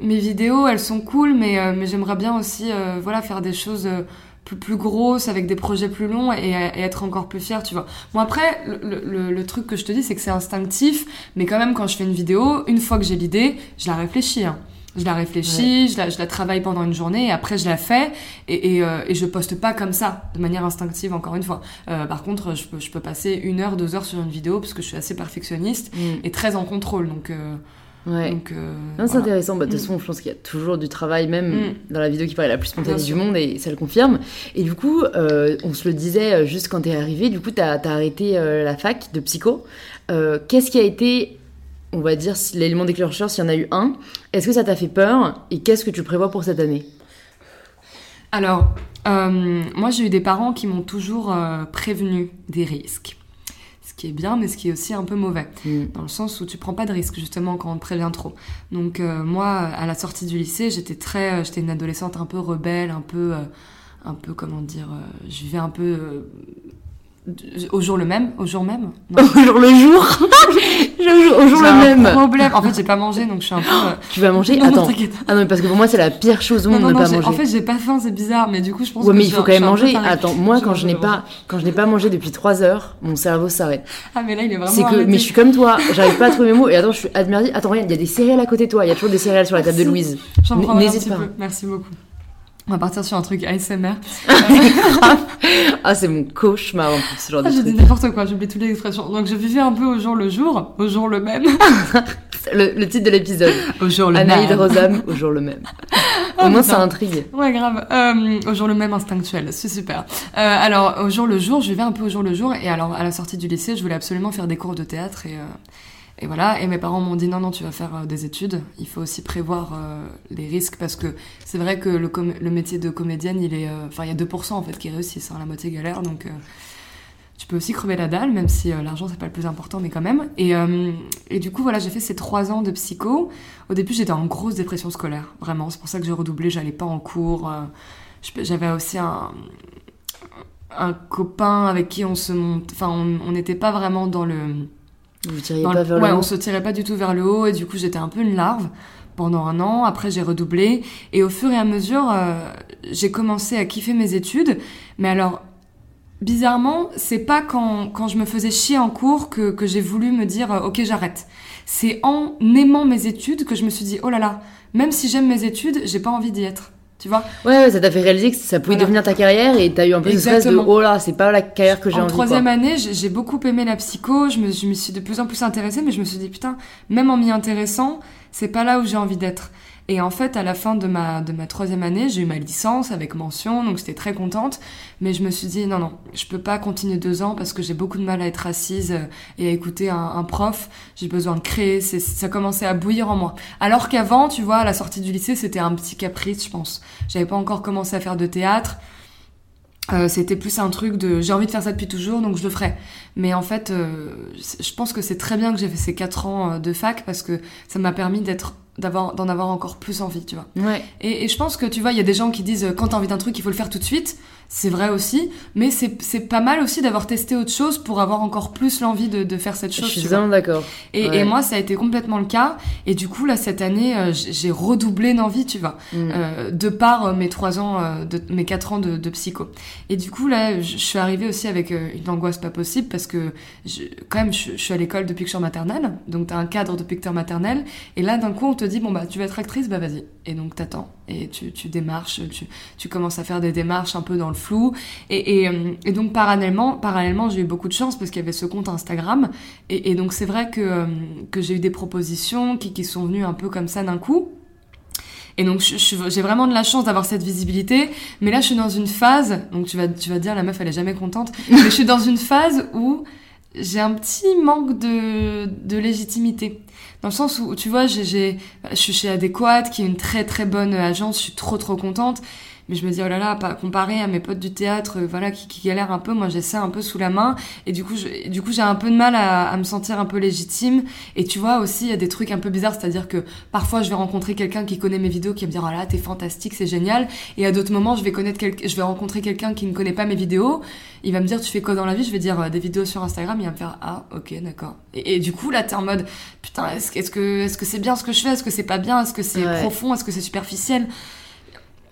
mes vidéos elles sont cool, mais euh, mais j'aimerais bien aussi euh, voilà faire des choses. euh, plus, plus grosses, avec des projets plus longs et, être encore plus fière, tu vois. Bon après, le, le- le truc que je te dis, c'est que c'est instinctif, mais quand même, quand je fais une vidéo, une fois que j'ai l'idée, je la réfléchis. hein. Je la réfléchis, je, la, je la travaille pendant une journée, et après je la fais, et, et, euh, et je poste pas comme ça, de manière instinctive, encore une fois. Euh, par contre, je peux, je peux passer une heure, deux heures sur une vidéo, parce que je suis assez perfectionniste et très en contrôle, donc... euh, Ouais. donc euh, Non, c'est voilà. intéressant. Bah, de toute Mm. façon, je pense qu'il y a toujours du travail, même Mm. dans la vidéo qui paraît la plus spontanée du monde, et ça le confirme. Et du coup, on se le disait juste quand t'es arrivé, du coup, t'as as arrêté la fac de psycho. Qu'est-ce qui a été, on va dire, l'élément déclencheur, s'il y en a eu un Est-ce que ça t'a fait peur Et qu'est-ce que tu prévois pour cette année? Alors, euh, moi j'ai eu des parents qui m'ont toujours euh, prévenu des risques. Ce qui est bien, mais ce qui est aussi un peu mauvais. Mm. Dans le sens où tu prends pas de risques, justement, quand on te prévient trop. Donc, euh, moi, à la sortie du lycée, j'étais très. j'étais une adolescente un peu rebelle, un peu. un peu, comment dire. euh, je vivais un peu. euh, au jour le même Au jour même Non. Au jour le jour Au jour, le un même problème. En fait, j'ai pas mangé, donc je suis un peu. euh, Tu vas manger Non, non, Attends. t'inquiète. Ah non, mais parce que pour moi, c'est la pire chose au Non, monde non, de non, pas manger. en fait, j'ai pas faim, c'est bizarre, mais du coup, je pense Ouais, que mais il faut quand même manger. Attends, moi, quand je n'ai pas, quand je n'ai pas mangé depuis 3 heures, mon cerveau s'arrête. Ah, mais là, il est vraiment. C'est que, arrêté. mais je suis comme toi, j'arrive pas à trouver mes mots. Et attends, je suis admirée. Attends, regarde, il y a des céréales à côté de toi. Il y a toujours des céréales sur la table de. Louise. J'en prendrai un n'hésite petit pas. peu. Merci beaucoup. On va partir sur un truc ASMR. Ah, c'est mon cauchemar en plus, ce genre Ah, de j'ai dit truc. n'importe quoi, j'oublie toutes les expressions. Donc je vivais un peu au jour le jour, au jour le même. Le, le titre de l'épisode. Au jour Anaïde Rosam, au jour le même. Au moins, ça intrigue. Ouais, grave. Euh, au jour le même instinctuel, c'est super. Euh, alors, au jour le jour, je vivais un peu au jour le jour. Et alors, à la sortie du lycée, je voulais absolument faire des cours de théâtre. Et, euh, et voilà. Et mes parents m'ont dit non, non, tu vas faire euh, des études. Il faut aussi prévoir euh, les risques. Parce que c'est vrai que le, le métier de comédienne, il est. euh, Enfin, il y a 2% en fait qui réussissent. Hein, la moitié galère. Donc. tu peux aussi crever la dalle, même si l'argent c'est pas le plus important, mais quand même. Et, et du coup, voilà, j'ai fait ces trois ans de psycho. Au début, j'étais en grosse dépression scolaire, vraiment. C'est pour ça que j'ai redoublé, j'allais pas en cours. J'avais aussi un, un copain avec qui on se monte. Enfin, on n'était pas vraiment dans le. Vous tiriez pas le- vers ouais, le haut. on se tirait pas du tout vers le haut, et du coup, j'étais un peu une larve pendant un an. Après, j'ai redoublé. Et au fur et à mesure, euh, j'ai commencé à kiffer mes études. Mais alors, bizarrement, c'est pas quand, quand je me faisais chier en cours que, que j'ai voulu me dire euh, ok j'arrête. C'est en aimant mes études que je me suis dit oh là là, même si j'aime mes études, j'ai pas envie d'y être. Tu vois Ouais, ouais, ça t'a fait réaliser que ça pouvait Voilà. devenir ta carrière et t'as eu un peu ce stress de Exactement. oh là, c'est pas la carrière que j'ai En envie. troisième quoi. année, j'ai j'ai beaucoup aimé la psycho, je me, je me suis de plus en plus intéressée, mais je me suis dit putain, même en m'y intéressant, c'est pas là où j'ai envie d'être. Et en fait, à la fin de ma, de ma troisième année, j'ai eu ma licence avec mention, donc j'étais très contente. Mais je me suis dit, non, non, je peux pas continuer deux ans parce que j'ai beaucoup de mal à être assise euh, et à écouter un, un prof. J'ai besoin de créer, ça commençait à bouillir en moi. Alors qu'avant, tu vois, à la sortie du lycée, c'était un petit caprice, je pense. J'avais pas encore commencé à faire de théâtre. Euh, c'était plus un truc de j'ai envie de faire ça depuis toujours donc je le ferai mais en fait euh, je pense que c'est très bien que j'ai fait ces quatre ans euh, de fac parce que ça m'a permis d'être d'avoir d'en avoir encore plus envie tu vois Ouais. et, et je pense que tu vois il y a des gens qui disent euh, quand t'as envie d'un truc il faut le faire tout de suite c'est vrai aussi mais c'est c'est pas mal aussi d'avoir testé autre chose pour avoir encore plus l'envie de, de faire cette Je chose suis tu vois. vraiment d'accord. Et, Ouais. et moi, ça a été complètement le cas. Et du coup, là, cette année, euh, j'ai redoublé d'envie, tu vois, Mm. euh, de par euh, mes trois ans, euh, de, mes quatre ans de, de psycho. Et du coup, là, je je suis arrivée aussi avec une angoisse pas possible parce que, je, quand même, je, je suis à l'école depuis que je suis en maternelle. Donc, t'as un cadre depuis que t'es en maternelle. Et là, d'un coup, on te te dit bon bah tu vas être actrice, bah vas-y. Et donc t'attends et tu, tu démarches, tu, tu commences à faire des démarches un peu dans le flou. Et, et, euh, et donc parallèlement, parallèlement j'ai eu beaucoup de chance parce qu'il y avait ce compte Instagram. Et, et donc c'est vrai que, euh, que j'ai eu des propositions qui, qui sont venues un peu comme ça d'un coup. Et donc j'ai vraiment de la chance d'avoir cette visibilité, mais là je suis dans une phase, donc tu vas tu vas dire la meuf elle est jamais contente, mais je suis dans une phase où j'ai un petit manque de, de légitimité. Dans le sens où, tu vois, j'ai, je suis chez Adéquat, qui est une très très bonne agence, je suis trop trop contente mais je me dis oh là là comparé à mes potes du théâtre euh, voilà qui, qui galèrent un peu moi j'ai ça un peu sous la main. Et du coup je, du coup j'ai un peu de mal à, à, me sentir un peu légitime. Et tu vois aussi il y a des trucs un peu bizarres. C'est-à-dire que parfois je vais rencontrer quelqu'un qui connaît mes vidéos qui va me dire oh là t'es fantastique c'est génial. Et à d'autres moments je vais connaître quel... je vais rencontrer quelqu'un qui ne connaît pas mes vidéos. Il va me dire tu fais quoi dans la vie? Je vais dire euh, des vidéos sur Instagram. Il va me faire ah ok d'accord. Et, et, du coup là t'es en mode putain est-ce est -ce que est-ce que c'est bien ce que je fais? Est-ce que c'est pas bien? Est-ce que c'est ouais. profond? Est-ce que c'est superficiel?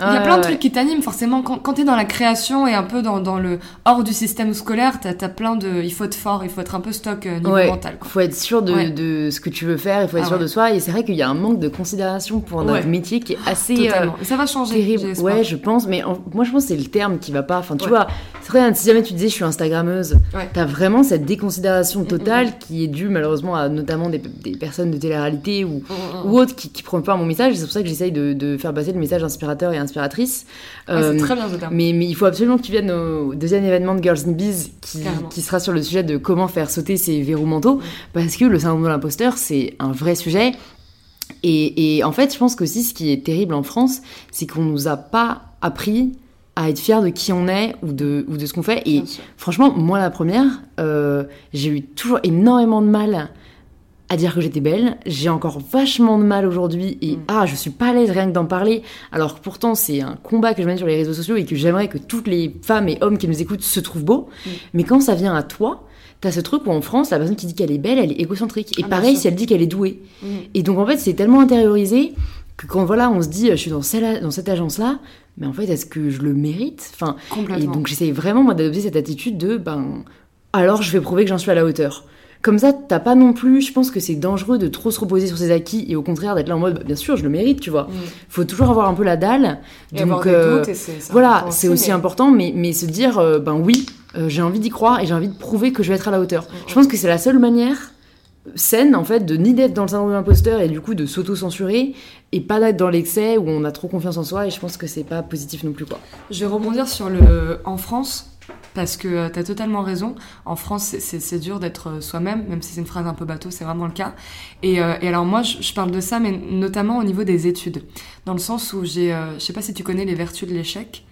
Il y a plein de trucs qui t'animent, forcément. Quand, quand t'es dans la création et un peu dans, dans le hors du système scolaire, t'as as plein de. Il faut être fort, il faut être un peu stock euh, niveau ouais. mental. Il faut être sûr de, ouais. de, ce que tu veux faire, il faut être ah sûr de soi. Et c'est vrai qu'il y a un manque de considération pour notre métier qui est assez. Totalement. Euh, ça va changer. Terrible. Ouais, je pense. Mais en, moi, je pense que c'est le terme qui va pas. Enfin, tu vois, c'est vrai, si jamais tu disais je suis Instagrammeuse, t'as vraiment cette déconsidération totale mm -hmm. qui est due malheureusement à notamment des, des personnes de télé-réalité ou, mm ou autres qui, qui prennent pas mon message. C'est pour ça que j'essaye de, de faire passer le message inspirateur et inspiratrice. Ah, euh, très bien, mais, mais il faut absolument que tu viennes au deuxième événement de Girls in Bees qui, qui, sera sur le sujet de comment faire sauter ces verrous mentaux. Parce que le syndrome de l'imposteur, c'est un vrai sujet. Et, et, en fait, je pense qu'aussi, ce qui est terrible en France, c'est qu'on nous a pas appris à être fier de qui on est ou de, ou de ce qu'on fait. Et franchement, moi, la première, euh, j'ai eu toujours énormément de mal à dire que j'étais belle. J'ai encore vachement de mal aujourd'hui et mm. ah, je suis pas à l'aise rien que d'en parler. Alors que pourtant, c'est un combat que je mène sur les réseaux sociaux et que j'aimerais que toutes les femmes et hommes qui nous écoutent se trouvent beaux. Mm. Mais quand ça vient à toi, t'as ce truc où en France, la personne qui dit qu'elle est belle, elle est égocentrique. Et ah, pareil, si elle dit qu'elle est douée. Mm. Et donc en fait, c'est tellement intériorisé que quand voilà, on se dit, je suis dans, celle, dans cette agence-là, mais en fait, est-ce que je le mérite? Enfin, et donc j'essaye vraiment moi d'adopter cette attitude de, ben, alors je vais prouver que j'en suis à la hauteur. Comme ça, t'as pas non plus. Je pense que c'est dangereux de trop se reposer sur ses acquis et au contraire d'être là en mode, bah, bien sûr, je le mérite, tu vois. Mm. Faut toujours avoir un peu la dalle. Et donc euh, et voilà, c'est aussi mais... important, mais, mais se dire, euh, ben oui, euh, j'ai envie d'y croire et j'ai envie de prouver que je vais être à la hauteur. Mm. Je pense que c'est la seule manière saine en fait de ni d'être dans le syndrome de l'imposteur et du coup de s'auto-censurer et pas d'être dans l'excès où on a trop confiance en soi et je pense que c'est pas positif non plus quoi. Je vais rebondir sur le en France parce que euh, tu as totalement raison. En France, c'est dur d'être euh, soi-même, même si c'est une phrase un peu bateau, c'est vraiment le cas. Et, euh, et alors moi, je, je, parle de ça, mais notamment au niveau des études. Dans le sens où j'ai, euh, je sais pas si tu connais Les Vertus de l'échec.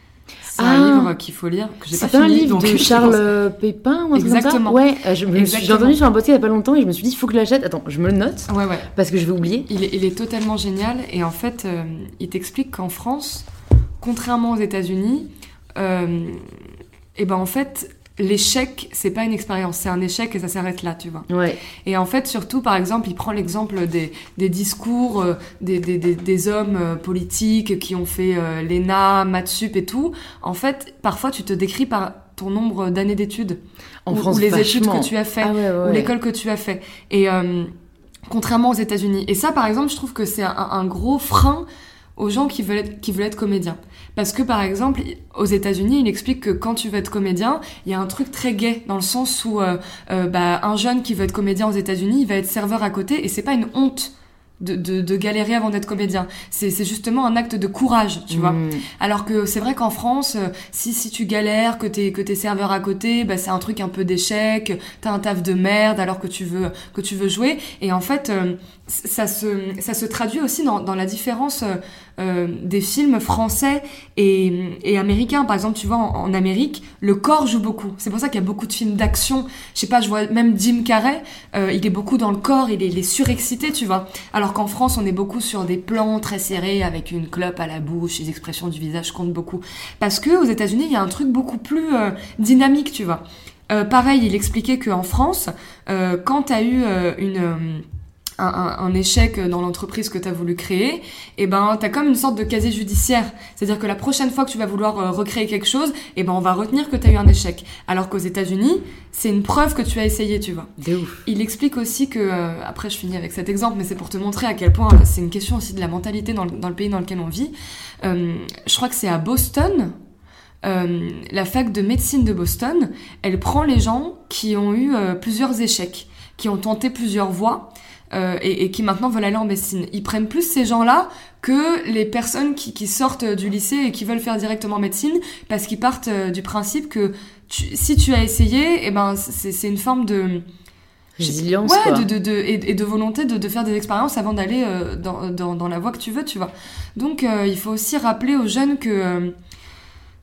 C'est ah, un livre qu'il faut lire, que j'ai pas fini. C'est un livre de Charles Pépin ou un Exactement. Comme ça ouais, j'ai entendu sur un podcast il y a pas longtemps et je me suis dit, il faut que je l'achète. Attends, je me le note. Ouais, ouais. Parce que je vais oublier. Il est, il est totalement génial et en fait, euh, il t'explique qu'en France, contrairement aux États-Unis, euh, et ben en fait, l'échec, c'est pas une expérience, c'est un échec et ça s'arrête là, tu vois. Ouais. Et en fait, surtout, par exemple, il prend l'exemple des, des discours euh, des, des, des, des, hommes euh, politiques qui ont fait euh, l'ENA, Matsup et tout. En fait, parfois, tu te décris par ton nombre d'années d'études. En ou, France, ou les vachement. études que tu as fait, ah ouais, ouais, ou l'école que tu as fait. Et contrairement aux États-Unis. Et ça, par exemple, je trouve que c'est un, un gros frein aux gens qui veulent être, qui veulent être comédiens. Parce que par exemple, aux États-Unis, il explique que quand tu veux être comédien, il y a un truc très gay dans le sens où euh, euh, bah, un jeune qui veut être comédien aux États-Unis, il va être serveur à côté et c'est pas une honte. De, de, de, galérer avant d'être comédien. C'est justement un acte de courage, tu mmh. vois. Alors que c'est vrai qu'en France, euh, si, si tu galères, que t'es que t'es serveur à côté, bah, c'est un truc un peu d'échec, t'as un taf de merde alors que tu veux que tu veux jouer. Et en fait, euh, ça se, ça se traduit aussi dans, dans la différence euh, des films français et, et, américains. Par exemple, tu vois, en, Amérique, le corps joue beaucoup. C'est pour ça qu'il y a beaucoup de films d'action. Je sais pas, je vois même Jim Carrey, euh, il est beaucoup dans le corps, il est, il est surexcité, tu vois. Alors qu'en France, on est beaucoup sur des plans très serrés avec une clope à la bouche, les expressions du visage comptent beaucoup. Parce que aux États-Unis, il y a un truc beaucoup plus euh, dynamique, tu vois. Euh, pareil, il expliquait qu'en France, euh, quand tu as eu une un, un, échec dans l'entreprise que tu as voulu créer, et eh ben tu as comme une sorte de casier judiciaire. C'est-à-dire que la prochaine fois que tu vas vouloir euh, recréer quelque chose, et eh ben on va retenir que tu as eu un échec. Alors qu'aux États-Unis, c'est une preuve que tu as essayé, tu vois. ouf. Il explique aussi que euh, après je finis avec cet exemple, mais c'est pour te montrer à quel point c'est une question aussi de la mentalité dans le, dans le pays dans lequel on vit. Euh, je crois que c'est à Boston. la fac de médecine de Boston, elle prend les gens qui ont eu plusieurs échecs, qui ont tenté plusieurs voies, euh, et, et, qui maintenant veulent aller en médecine. Ils prennent plus ces gens-là que les personnes qui, qui, sortent du lycée et qui veulent faire directement médecine parce qu'ils partent euh, du principe que si tu as essayé, et eh ben c'est une forme de résilience ouais, quoi. De, de, de, et, de volonté de, de faire des expériences avant d'aller euh, dans, dans, dans, la voie que tu veux, tu vois. Donc il faut aussi rappeler aux jeunes que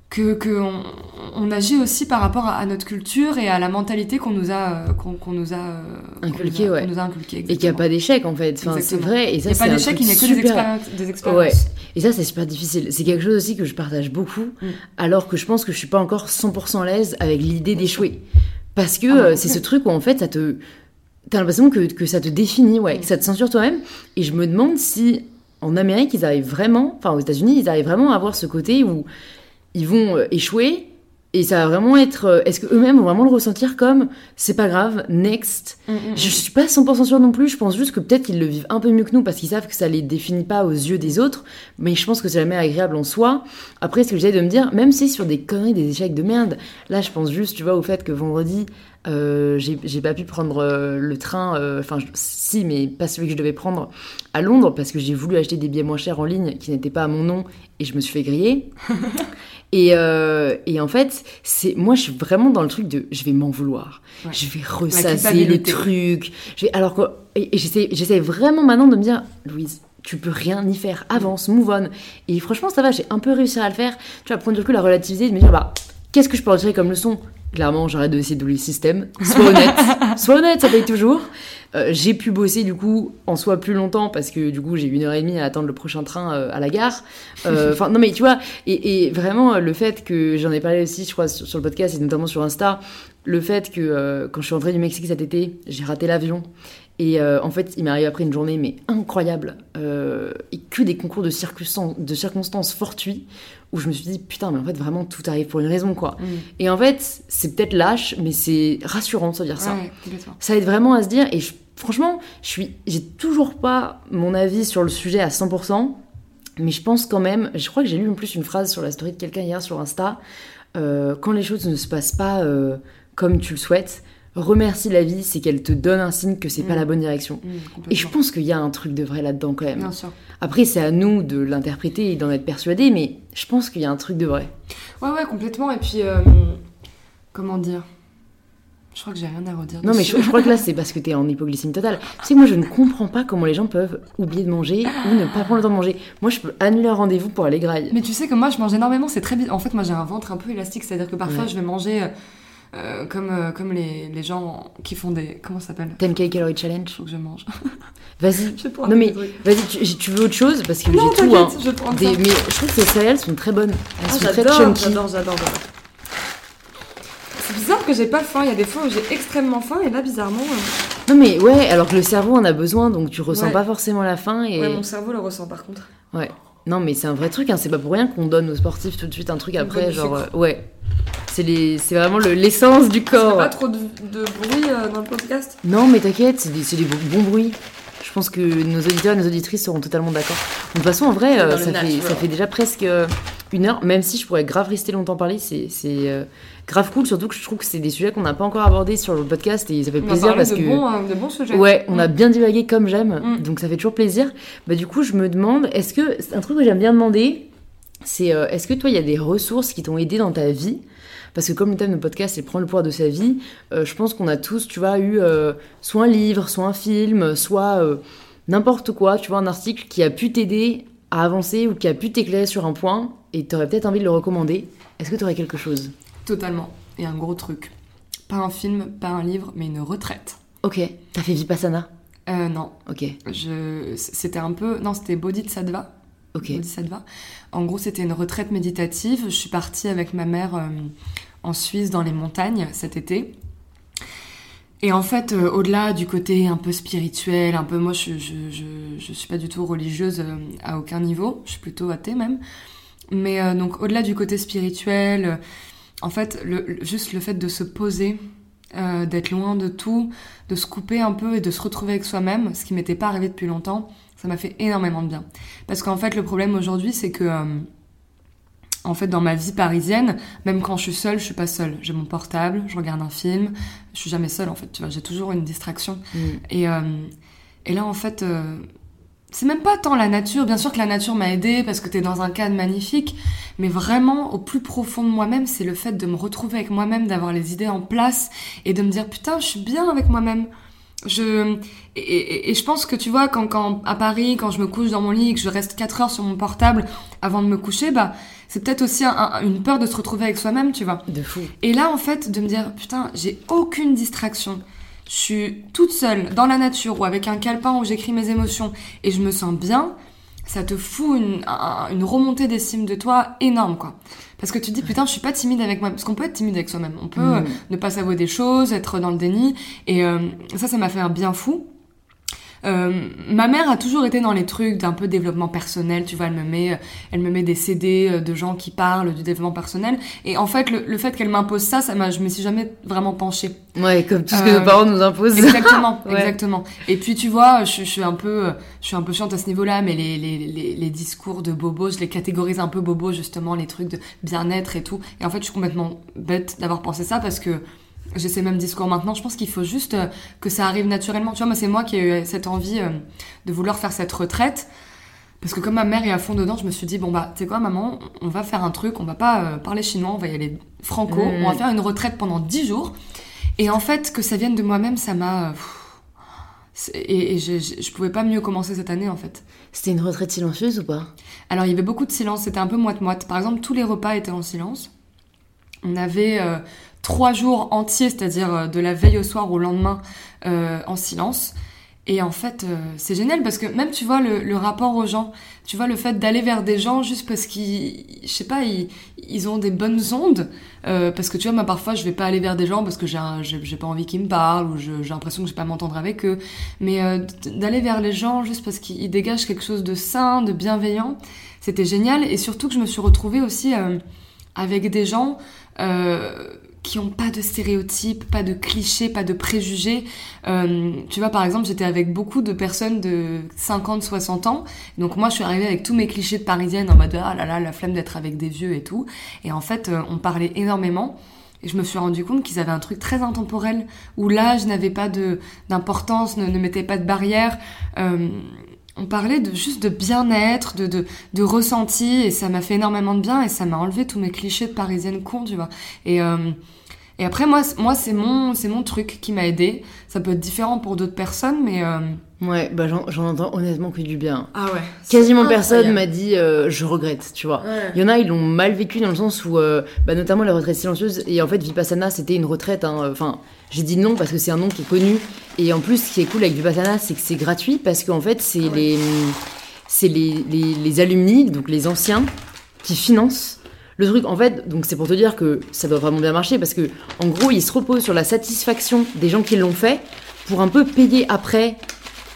que, que on, agit aussi par rapport à, notre culture et à la mentalité qu'on nous a qu'on nous a inculqué qu ouais. nous a inculqué et qu'il n'y a pas d'échec en fait enfin, c'est vrai et ça il n'y a pas d'échec il n'y a que des expériences, des expériences. Ouais. et ça c'est super difficile c'est quelque chose aussi que je partage beaucoup mm. alors que je pense que je suis pas encore 100% à l'aise avec l'idée d'échouer parce que ah, euh, c'est ce truc où en fait ça te t'as l'impression que, que ça te définit ouais mm. que ça te censure toi-même et je me demande si en Amérique ils arrivent vraiment enfin aux États-Unis ils arrivent vraiment à avoir ce côté où ils vont euh, échouer et ça va vraiment être. Euh, est-ce qu'eux-mêmes vont vraiment le ressentir comme c'est pas grave, next? Mm, mm, Je suis pas 100% sûre non plus, je pense juste que peut-être qu'ils le vivent un peu mieux que nous parce qu'ils savent que ça les définit pas aux yeux des autres, mais je pense que c'est jamais agréable en soi. Après, ce que j'essaie de me dire, même si sur des conneries, des échecs de merde, là je pense juste, tu vois, au fait que vendredi, euh, j'ai pas pu prendre euh, le train, euh, enfin si, mais pas celui que je devais prendre à Londres parce que j'ai voulu acheter des billets moins chers en ligne qui n'étaient pas à mon nom et je me suis fait griller. Et, euh, et, en fait, c'est moi, je suis vraiment dans le truc de je vais m'en vouloir. Ouais. Je vais ressasser le truc. Je vais, alors que, et, et j'essaie vraiment maintenant de me dire, Louise, tu peux rien y faire. Avance, move on. Et franchement, ça va, j'ai un peu réussi à le faire. Tu vas prendre du recul à relativiser, de me dire, bah, qu'est-ce que je peux retirer comme leçon? Clairement, j'arrête de douler le système. Sois honnête. Sois honnête, ça paye toujours. Euh, j'ai pu bosser du coup en soi plus longtemps parce que du coup j'ai une heure et demie à attendre le prochain train euh, à la gare. Enfin non mais tu vois et, et, vraiment le fait que j'en ai parlé aussi je crois sur, sur, le podcast et notamment sur Insta le fait que euh, quand je suis rentrée du Mexique cet été j'ai raté l'avion et euh, en fait, il m'est arrivé après une journée mais incroyable euh, et que des concours de circonstances, de circonstances fortuits où je me suis dit putain mais en fait vraiment tout arrive pour une raison quoi. Mm. Et en fait, c'est peut-être lâche mais c'est rassurant de se dire ça. Ouais, ça aide vraiment à se dire et je, franchement, je suis j'ai toujours pas mon avis sur le sujet à 100% mais je pense quand même, je crois que j'ai lu en plus une phrase sur la story de quelqu'un hier sur Insta euh, quand les choses ne se passent pas comme tu le souhaites, remercie la vie, c'est qu'elle te donne un signe que c'est mmh. pas la bonne direction. Mmh, et je pense qu'il y a un truc de vrai là-dedans quand même. Bien sûr. Après, c'est à nous de l'interpréter et d'en être persuadé, mais je pense qu'il y a un truc de vrai. Ouais, ouais, complètement. Et puis, euh, comment dire? Je crois que j'ai rien à redire. Non, mais je, je, crois que là, c'est parce que t'es en hypoglycémie totale. Tu sais, moi, je ne comprends pas comment les gens peuvent oublier de manger ou ne pas prendre le temps de manger. Moi, je peux annuler un rendez-vous pour aller grailler. Mais tu sais que moi, je mange énormément, c'est très bizarre. En fait, moi, j'ai un ventre un peu élastique, c'est-à-dire que parfois, ouais. je vais manger. Euh, comme, euh, comme les, les, gens qui font des. Comment ça s'appelle 10K Calorie Challenge. Faut que je mange. Vas-y. Non, mais vas-y, tu, tu, veux autre chose? Parce que j'ai tout. Hein. Je prends des, mais je trouve que ces céréales sont très bonnes. Elles ah, sont très chunky. J'adore, j'adore. C'est bizarre que j'ai pas faim. Il y a des fois où j'ai extrêmement faim et là, bizarrement. Euh... Non, mais ouais, alors que le cerveau en a besoin donc tu ressens Ouais. pas forcément la faim. Et... Ouais, mon cerveau le ressent par contre. Ouais. Non, mais c'est un vrai truc, hein. c'est pas pour rien qu'on donne aux sportifs tout de suite un truc après, genre. ouais. C'est les... vraiment le- l'essence du Il y a corps. pas trop de, de bruit euh, dans le podcast Non, mais t'inquiète, c'est des, bons bruits. Je pense que nos auditeurs et nos auditrices seront totalement d'accord. De toute façon, en vrai, euh, ça, fait, natural. ça fait déjà presque euh, une heure, même si je pourrais grave rester longtemps parler, c'est euh, grave cool, surtout que je trouve que c'est des sujets qu'on n'a pas encore abordés sur le podcast et ça fait On plaisir parce de, que. bons, euh, de bons sujets. Ouais, on a Mm. bien divagué comme j'aime, Mm. donc ça fait toujours plaisir. Bah du coup, je me demande, est-ce que un truc que j'aime bien demander, c'est est-ce que toi, il y a des ressources qui t'ont aidé dans ta vie Parce que comme le thème de podcast, c'est prendre le pouvoir de sa vie, euh, je pense qu'on a tous, tu vois, eu euh, soit un livre, soit un film, soit euh, n'importe quoi, tu vois, un article qui a pu t'aider à avancer ou qui a pu t'éclairer sur un point et t'aurais peut-être envie de le recommander. Est-ce que tu aurais quelque chose? Totalement. Et un gros truc. Pas un film, pas un livre, mais une retraite. Ok, t'as fait Vipassana? Euh, non. Ok, Je... C'était un peu. Non, c'était Bodhisattva. Ok. Bodhisattva. En gros, c'était une retraite méditative. Je suis partie avec ma mère euh, en Suisse dans les montagnes cet été. Et en fait, euh, au-delà du côté un peu spirituel, un peu moi, je je, je, je suis pas du tout religieuse euh, à aucun niveau, je suis plutôt athée même. Mais donc au-delà du côté spirituel, en fait, juste le fait de se poser, d'être loin de tout, de se couper un peu et de se retrouver avec soi-même, ce qui m'était pas arrivé depuis longtemps, ça m'a fait énormément de bien. Parce qu'en fait, le problème aujourd'hui, c'est que euh, en fait, dans ma vie parisienne, même quand je suis seule, je suis pas seule. J'ai mon portable, je regarde un film, je suis jamais seule en fait. Tu vois, j'ai toujours une distraction. Mm. Et, euh, et là, en fait, euh, c'est même pas tant la nature. Bien sûr que la nature m'a aidée parce que t'es dans un cadre magnifique, mais vraiment, au plus profond de moi-même, c'est le fait de me retrouver avec moi-même, d'avoir les idées en place et de me dire putain, je suis bien avec moi-même. Je et, et- et je pense que tu vois quand, quand à Paris quand je me couche dans mon lit et que je reste 4 heures sur mon portable avant de me coucher bah c'est peut-être aussi un- un- une peur de se retrouver avec soi-même tu vois De fou. et là, en fait, de me dire, putain, j'ai aucune distraction. Je suis toute seule, dans la nature, ou avec un calepin où j'écris mes émotions, et je me sens bien, ça te fout une, un- une remontée d'estime de toi énorme, quoi. Parce que tu te dis, putain, je suis pas timide avec moi. Parce qu'on peut être timide avec soi-même. On peut Mm. ne pas s'avouer des choses, être dans le déni. Et euh, ça, ça m'a fait un bien fou. Euh, ma mère a toujours été dans les trucs d'un peu développement personnel, tu vois, elle me met, elle me met des CD euh, de gens qui parlent du développement personnel. Et en fait, le, le fait qu'elle m'impose ça, ça m'a, je me suis jamais vraiment penchée. Ouais, comme tout ce que Euh, nos parents nous imposent. Exactement, Ouais. exactement. Et puis tu vois, je, je suis un peu, je suis un peu chiante à ce niveau-là, mais les, les, les, les discours de bobo, je les catégorise un peu bobo justement, les trucs de bien-être et tout. Et en fait, je suis complètement bête d'avoir pensé ça parce que j'ai ces mêmes discours maintenant. Je pense qu'il faut juste euh, que ça arrive naturellement. Tu vois, moi, c'est moi qui ai eu cette envie euh, de vouloir faire cette retraite. Parce que comme ma mère est à fond dedans, je me suis dit, bon bah, tu sais quoi, maman, on va faire un truc, on va pas euh, parler chinois, on va y aller franco, Mm. on va faire une retraite pendant 10 jours. Et en fait, que ça vienne de moi-même, ça m'a... Et, et je, je, je pouvais pas mieux commencer cette année, en fait. C'était une retraite silencieuse ou pas? Alors, il y avait beaucoup de silence, c'était un peu moite-moite. Par exemple, tous les repas étaient en silence. On avait euh, trois jours entiers, c'est-à-dire euh, de la veille au soir au lendemain, euh, en silence. Et en fait, euh, c'est génial parce que même, tu vois, le, le rapport aux gens, tu vois, le fait d'aller vers des gens juste parce qu'ils, je sais pas, ils, ils ont des bonnes ondes. Euh, parce que tu vois, moi, parfois, je vais pas aller vers des gens parce que j'ai j'ai pas envie qu'ils me parlent ou j'ai l'impression que je vais pas m'entendre avec eux. Mais euh, d'aller vers les gens juste parce qu'ils ils dégagent quelque chose de sain, de bienveillant, c'était génial. Et surtout que je me suis retrouvée aussi euh, avec des gens euh, qui ont pas de stéréotypes, pas de clichés, pas de préjugés. Euh, tu vois, par exemple, j'étais avec beaucoup de personnes de 50, 60 ans. Donc moi, je suis arrivée avec tous mes clichés de parisienne en mode ah là là, la flemme d'être avec des vieux et tout. Et en fait, euh, on parlait énormément. Et je me suis rendu compte qu'ils avaient un truc très intemporel où l'âge n'avait pas d'importance, ne, ne mettait pas de barrière. Euh, on parlait de juste de bien-être, de, de, de ressenti, et ça m'a fait énormément de bien, et ça m'a enlevé tous mes clichés de parisienne con, tu vois. Et, euh, et après, moi, moi c'est mon, mon truc qui m'a aidé. Ça peut être différent pour d'autres personnes, mais... euh, Ouais, bah j'en entends honnêtement que du bien. Ah ouais. Quasiment personne m'a dit euh, je regrette, tu vois. Ouais. Il y en a, ils l'ont mal vécu dans le sens où, euh, bah, notamment les retraites silencieuses, et en fait, Vipassana, c'était une retraite. hein, Enfin, j'ai dit non parce que c'est un nom qui est connu. Et en plus, ce qui est cool avec Vipassana, c'est que c'est gratuit parce qu'en fait, c'est Ah ouais. les, les, les, les alumni, donc les anciens, qui financent le truc. En fait, donc c'est pour te dire que ça doit vraiment bien marcher parce que, en gros, ils se reposent sur la satisfaction des gens qui l'ont fait pour un peu payer après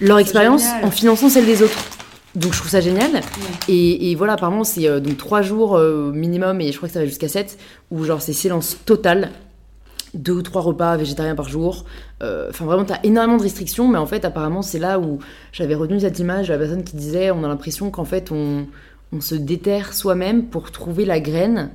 leur expérience en finançant celle des autres. Donc je trouve ça génial. Et, et voilà, apparemment, c'est euh, donc trois jours euh, minimum, et je crois que ça va jusqu'à 7, où genre c'est silence total. Deux ou trois repas végétariens par jour. Euh, Enfin, vraiment, t'as énormément de restrictions, mais en fait, apparemment, c'est là où j'avais retenu cette image de la personne qui disait on a l'impression qu'en fait, on, on se déterre soi-même pour trouver la graine.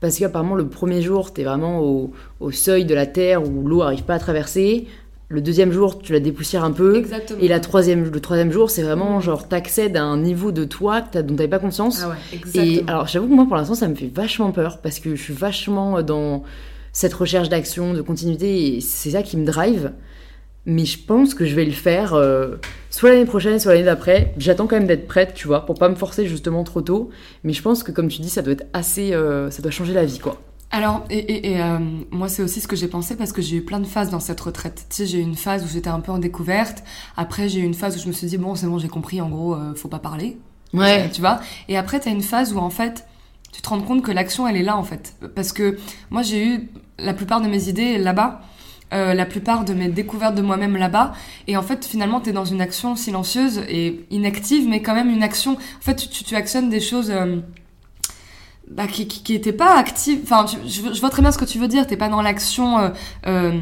Parce qu'apparemment, le premier jour, t'es vraiment au, au seuil de la terre où l'eau arrive pas à traverser. Le deuxième jour, tu la dépoussières un peu. Exactement. Et la troisième, le troisième jour, c'est vraiment genre t'accèdes à un niveau de toi dont t'avais pas conscience. Ah ouais, exactement. Et alors, j'avoue que moi, pour l'instant, ça me fait vachement peur parce que je suis vachement dans cette recherche d'action, de continuité, et c'est ça qui me drive. Mais je pense que je vais le faire euh, soit l'année prochaine, soit l'année d'après. J'attends quand même d'être prête, tu vois, pour pas me forcer justement trop tôt. Mais je pense que, comme tu dis, ça doit être assez. euh, ça doit changer la vie, quoi. Alors, et, et, et, euh, moi, c'est aussi ce que j'ai pensé parce que j'ai eu plein de phases dans cette retraite. Tu sais, j'ai eu une phase où j'étais un peu en découverte. Après, j'ai eu une phase où je me suis dit, bon, c'est bon, j'ai compris, en gros, faut pas parler. Euh, tu vois? Et après, t'as une phase où, en fait, tu te rends compte que l'action, elle est là, en fait. Parce que moi, j'ai eu la plupart de mes idées là-bas. Euh, la plupart de mes découvertes de moi-même là-bas. Et en fait, finalement, tu es dans une action silencieuse et inactive, mais quand même une action. En fait, tu, tu actionnes des choses. Euh, bah, qui, qui, qui était pas active. Enfin, je, je, vois très bien ce que tu veux dire. T'es pas dans l'action euh, euh,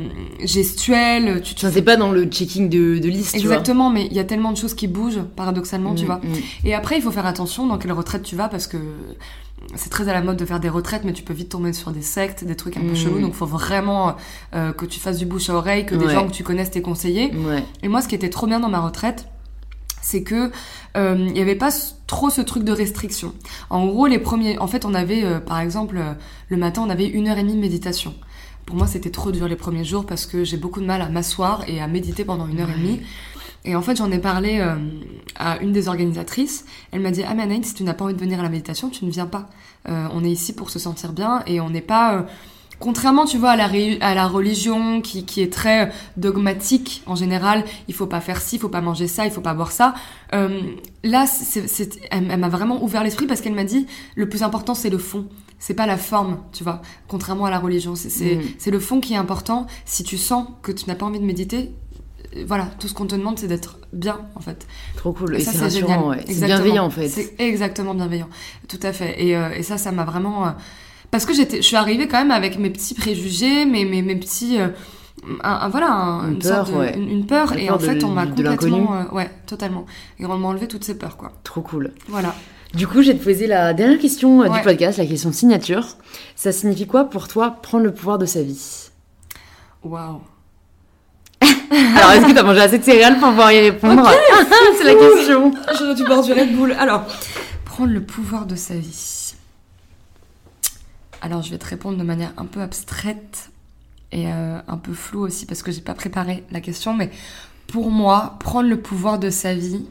gestuelle. Tu, tu... Enfin, pas dans le checking de, de liste. Exactement, tu vois. mais il y a tellement de choses qui bougent, paradoxalement, mmh, tu vois. Mmh. Et après, il faut faire attention dans quelle retraite tu vas parce que c'est très à la mode de faire des retraites, mais tu peux vite tomber sur des sectes, des trucs un peu mmh. chelous. Donc, il faut vraiment euh, que tu fasses du bouche à oreille, que des gens que tu connaisses t'aient conseillé. Ouais. Et moi, ce qui était trop bien dans ma retraite, c'est que euh, il n'y avait pas trop ce truc de restriction. En gros, les premiers, en fait, on avait, euh, par exemple, euh, le matin, on avait une heure et demie de méditation. Pour moi, c'était trop dur les premiers jours parce que j'ai beaucoup de mal à m'asseoir et à méditer pendant une heure et demie. Et en fait, j'en ai parlé euh, à une des organisatrices. Elle m'a dit Ah, mais si tu n'as pas envie de venir à la méditation, tu ne viens pas. Euh, on est ici pour se sentir bien et on n'est pas euh, Contrairement, tu vois, à la, à la religion qui, qui, est très dogmatique en général, il faut pas faire ci, il faut pas manger ça, il faut pas boire ça. Là, elle, elle m'a vraiment ouvert l'esprit parce qu'elle m'a dit le plus important c'est le fond, c'est pas la forme, tu vois. Contrairement à la religion, c'est, c'est, mmh. le fond qui est important. Si tu sens que tu n'as pas envie de méditer, voilà, tout ce qu'on te demande, c'est d'être bien, en fait. Trop cool. Et, et ça, c'est rassurant, ouais. C'est bienveillant, en fait. C'est exactement bienveillant. Tout à fait. Et, euh, et ça, ça m'a vraiment. Euh, parce que j'étais, je suis arrivée quand même avec mes petits préjugés, mes, mes, mes petits, euh, un, un, voilà, un, une, une, peur, sorte de, ouais. une, une, peur, La et peur en fait, on m'a complètement, ouais, totalement, et on m'a enlevé toutes ces peurs, quoi. Trop cool. Voilà. Du coup, je vais te poser la dernière question ouais. du podcast, la question signature. Ça signifie quoi pour toi prendre le pouvoir de sa vie? Waouh. Alors, est-ce que t'as mangé assez de céréales pour pouvoir y répondre okay, C'est la question. J'aurais dû boire du Red Bull. Alors, prendre le pouvoir de sa vie. Alors je vais te répondre de manière un peu abstraite et euh, un peu floue aussi parce que j'ai pas préparé la question, mais pour moi, prendre le pouvoir de sa vie,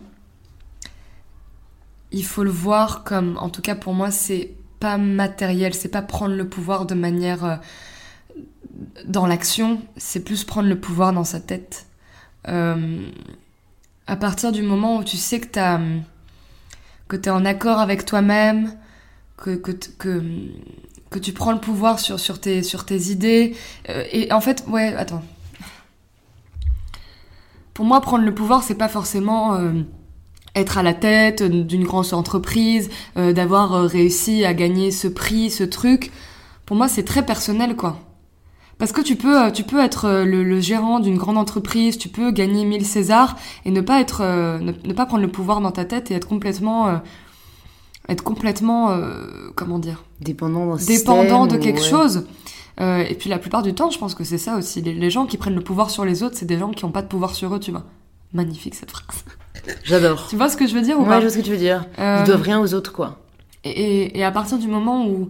il faut le voir comme, en tout cas pour moi, c'est pas matériel, c'est pas prendre le pouvoir de manière euh, dans l'action, c'est plus prendre le pouvoir dans sa tête. Euh, à partir du moment où tu sais que t'as que t'es en accord avec toi-même, que, que, que tu prends le pouvoir sur, sur, tes, sur tes idées. Euh, et en fait, ouais, attends. Pour moi, prendre le pouvoir, c'est pas forcément euh, être à la tête d'une grande entreprise, d'avoir réussi à gagner ce prix, ce truc. Pour moi, c'est très personnel, quoi. Parce que tu peux, tu peux être le, le gérant d'une grande entreprise, tu peux gagner 1000 Césars et ne pas être, ne, ne, pas prendre le pouvoir dans ta tête et être complètement être complètement, euh, comment dire? Dépendant Dépendant de quelque ouais. chose. Euh, et puis la plupart du temps, je pense que c'est ça aussi. Les, les, gens qui prennent le pouvoir sur les autres, c'est des gens qui n'ont pas de pouvoir sur eux, tu vois. Magnifique cette phrase. J'adore. Tu vois ce que je veux dire ou ouais, pas? je vois ce que tu veux dire. Euh, Ils doivent rien aux autres, quoi. Et, et, et à partir du moment où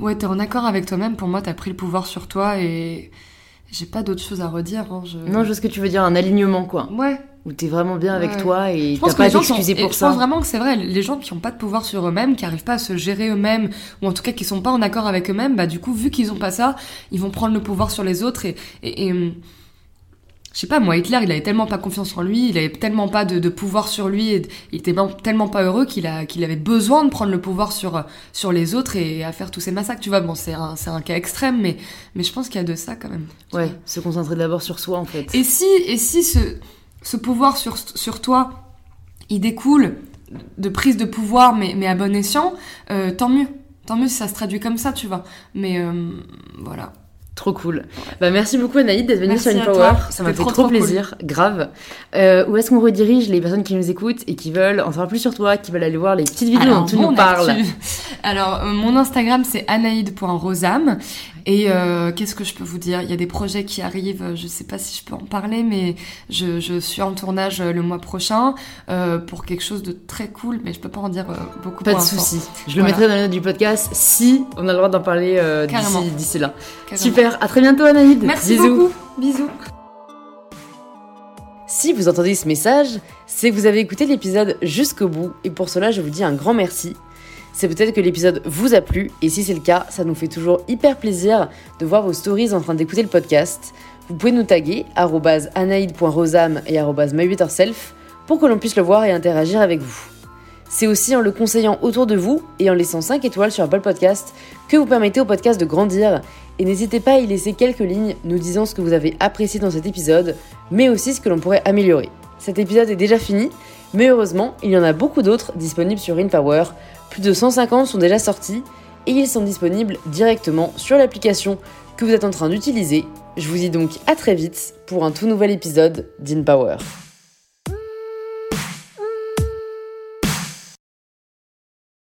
ouais, t'es en accord avec toi-même, pour moi, t'as pris le pouvoir sur toi et j'ai pas d'autre chose à redire. Hein, je... Non, je vois ce que tu veux dire, un alignement, quoi. Ouais, où t'es vraiment bien avec toi et t'as pas à t'excuser pour ça. Je pense vraiment que c'est vrai, les gens qui ont pas de pouvoir sur eux-mêmes, qui arrivent pas à se gérer eux-mêmes, ou en tout cas qui sont pas en accord avec eux-mêmes, bah du coup, vu qu'ils ont pas ça, ils vont prendre le pouvoir sur les autres et, et, et je sais pas, moi, Hitler, il avait tellement pas confiance en lui, il avait tellement pas de, de pouvoir sur lui, et il était tellement pas heureux qu'il avait besoin de prendre le pouvoir sur, sur les autres et à faire tous ces massacres. Tu vois, bon, c'est un, un cas extrême, mais, mais je pense qu'il y a de ça quand même. Ouais, vois. se concentrer d'abord sur soi, en fait. Et si, et si ce, ce pouvoir sur, sur toi, il découle de prise de pouvoir, mais, mais à bon escient, euh, tant mieux. Tant mieux si ça se traduit comme ça, tu vois. Mais euh, voilà. Trop cool. Bah, merci beaucoup Anaïd d'être venue sur InPower. Ça m'a fait trop, trop plaisir. Cool. Grave. Euh, où est-ce qu'on redirige les personnes qui nous écoutent et qui veulent en savoir plus sur toi, qui veulent aller voir les petites vidéos Alors, dont tu nous parles Alors, euh, mon Instagram, c'est anaïd.rosam. Et euh, qu'est-ce que je peux vous dire? Il y a des projets qui arrivent, je sais pas si je peux en parler, mais je, je suis en tournage le mois prochain euh, pour quelque chose de très cool, mais je peux pas en dire euh, beaucoup Pas de soucis. Je le mettrai dans les notes du podcast si on a le droit d'en parler euh, d'ici là. Carrément. Super, à très bientôt Anaïd. Merci Bisous. beaucoup. Bisous. Si vous entendez ce message, c'est que vous avez écouté l'épisode jusqu'au bout et pour cela je vous dis un grand merci. C'est peut-être que l'épisode vous a plu et si c'est le cas, ça nous fait toujours hyper plaisir de voir vos stories en train d'écouter le podcast. Vous pouvez nous taguer anaïd.rosam et mybeterself pour que l'on puisse le voir et interagir avec vous. C'est aussi en le conseillant autour de vous et en laissant 5 étoiles sur Apple Podcast que vous permettez au podcast de grandir. Et n'hésitez pas à y laisser quelques lignes nous disant ce que vous avez apprécié dans cet épisode, mais aussi ce que l'on pourrait améliorer. Cet épisode est déjà fini, mais heureusement, il y en a beaucoup d'autres disponibles sur InPower. Plus de 150 sont déjà sortis et ils sont disponibles directement sur l'application que vous êtes en train d'utiliser. Je vous dis donc à très vite pour un tout nouvel épisode d'InPower.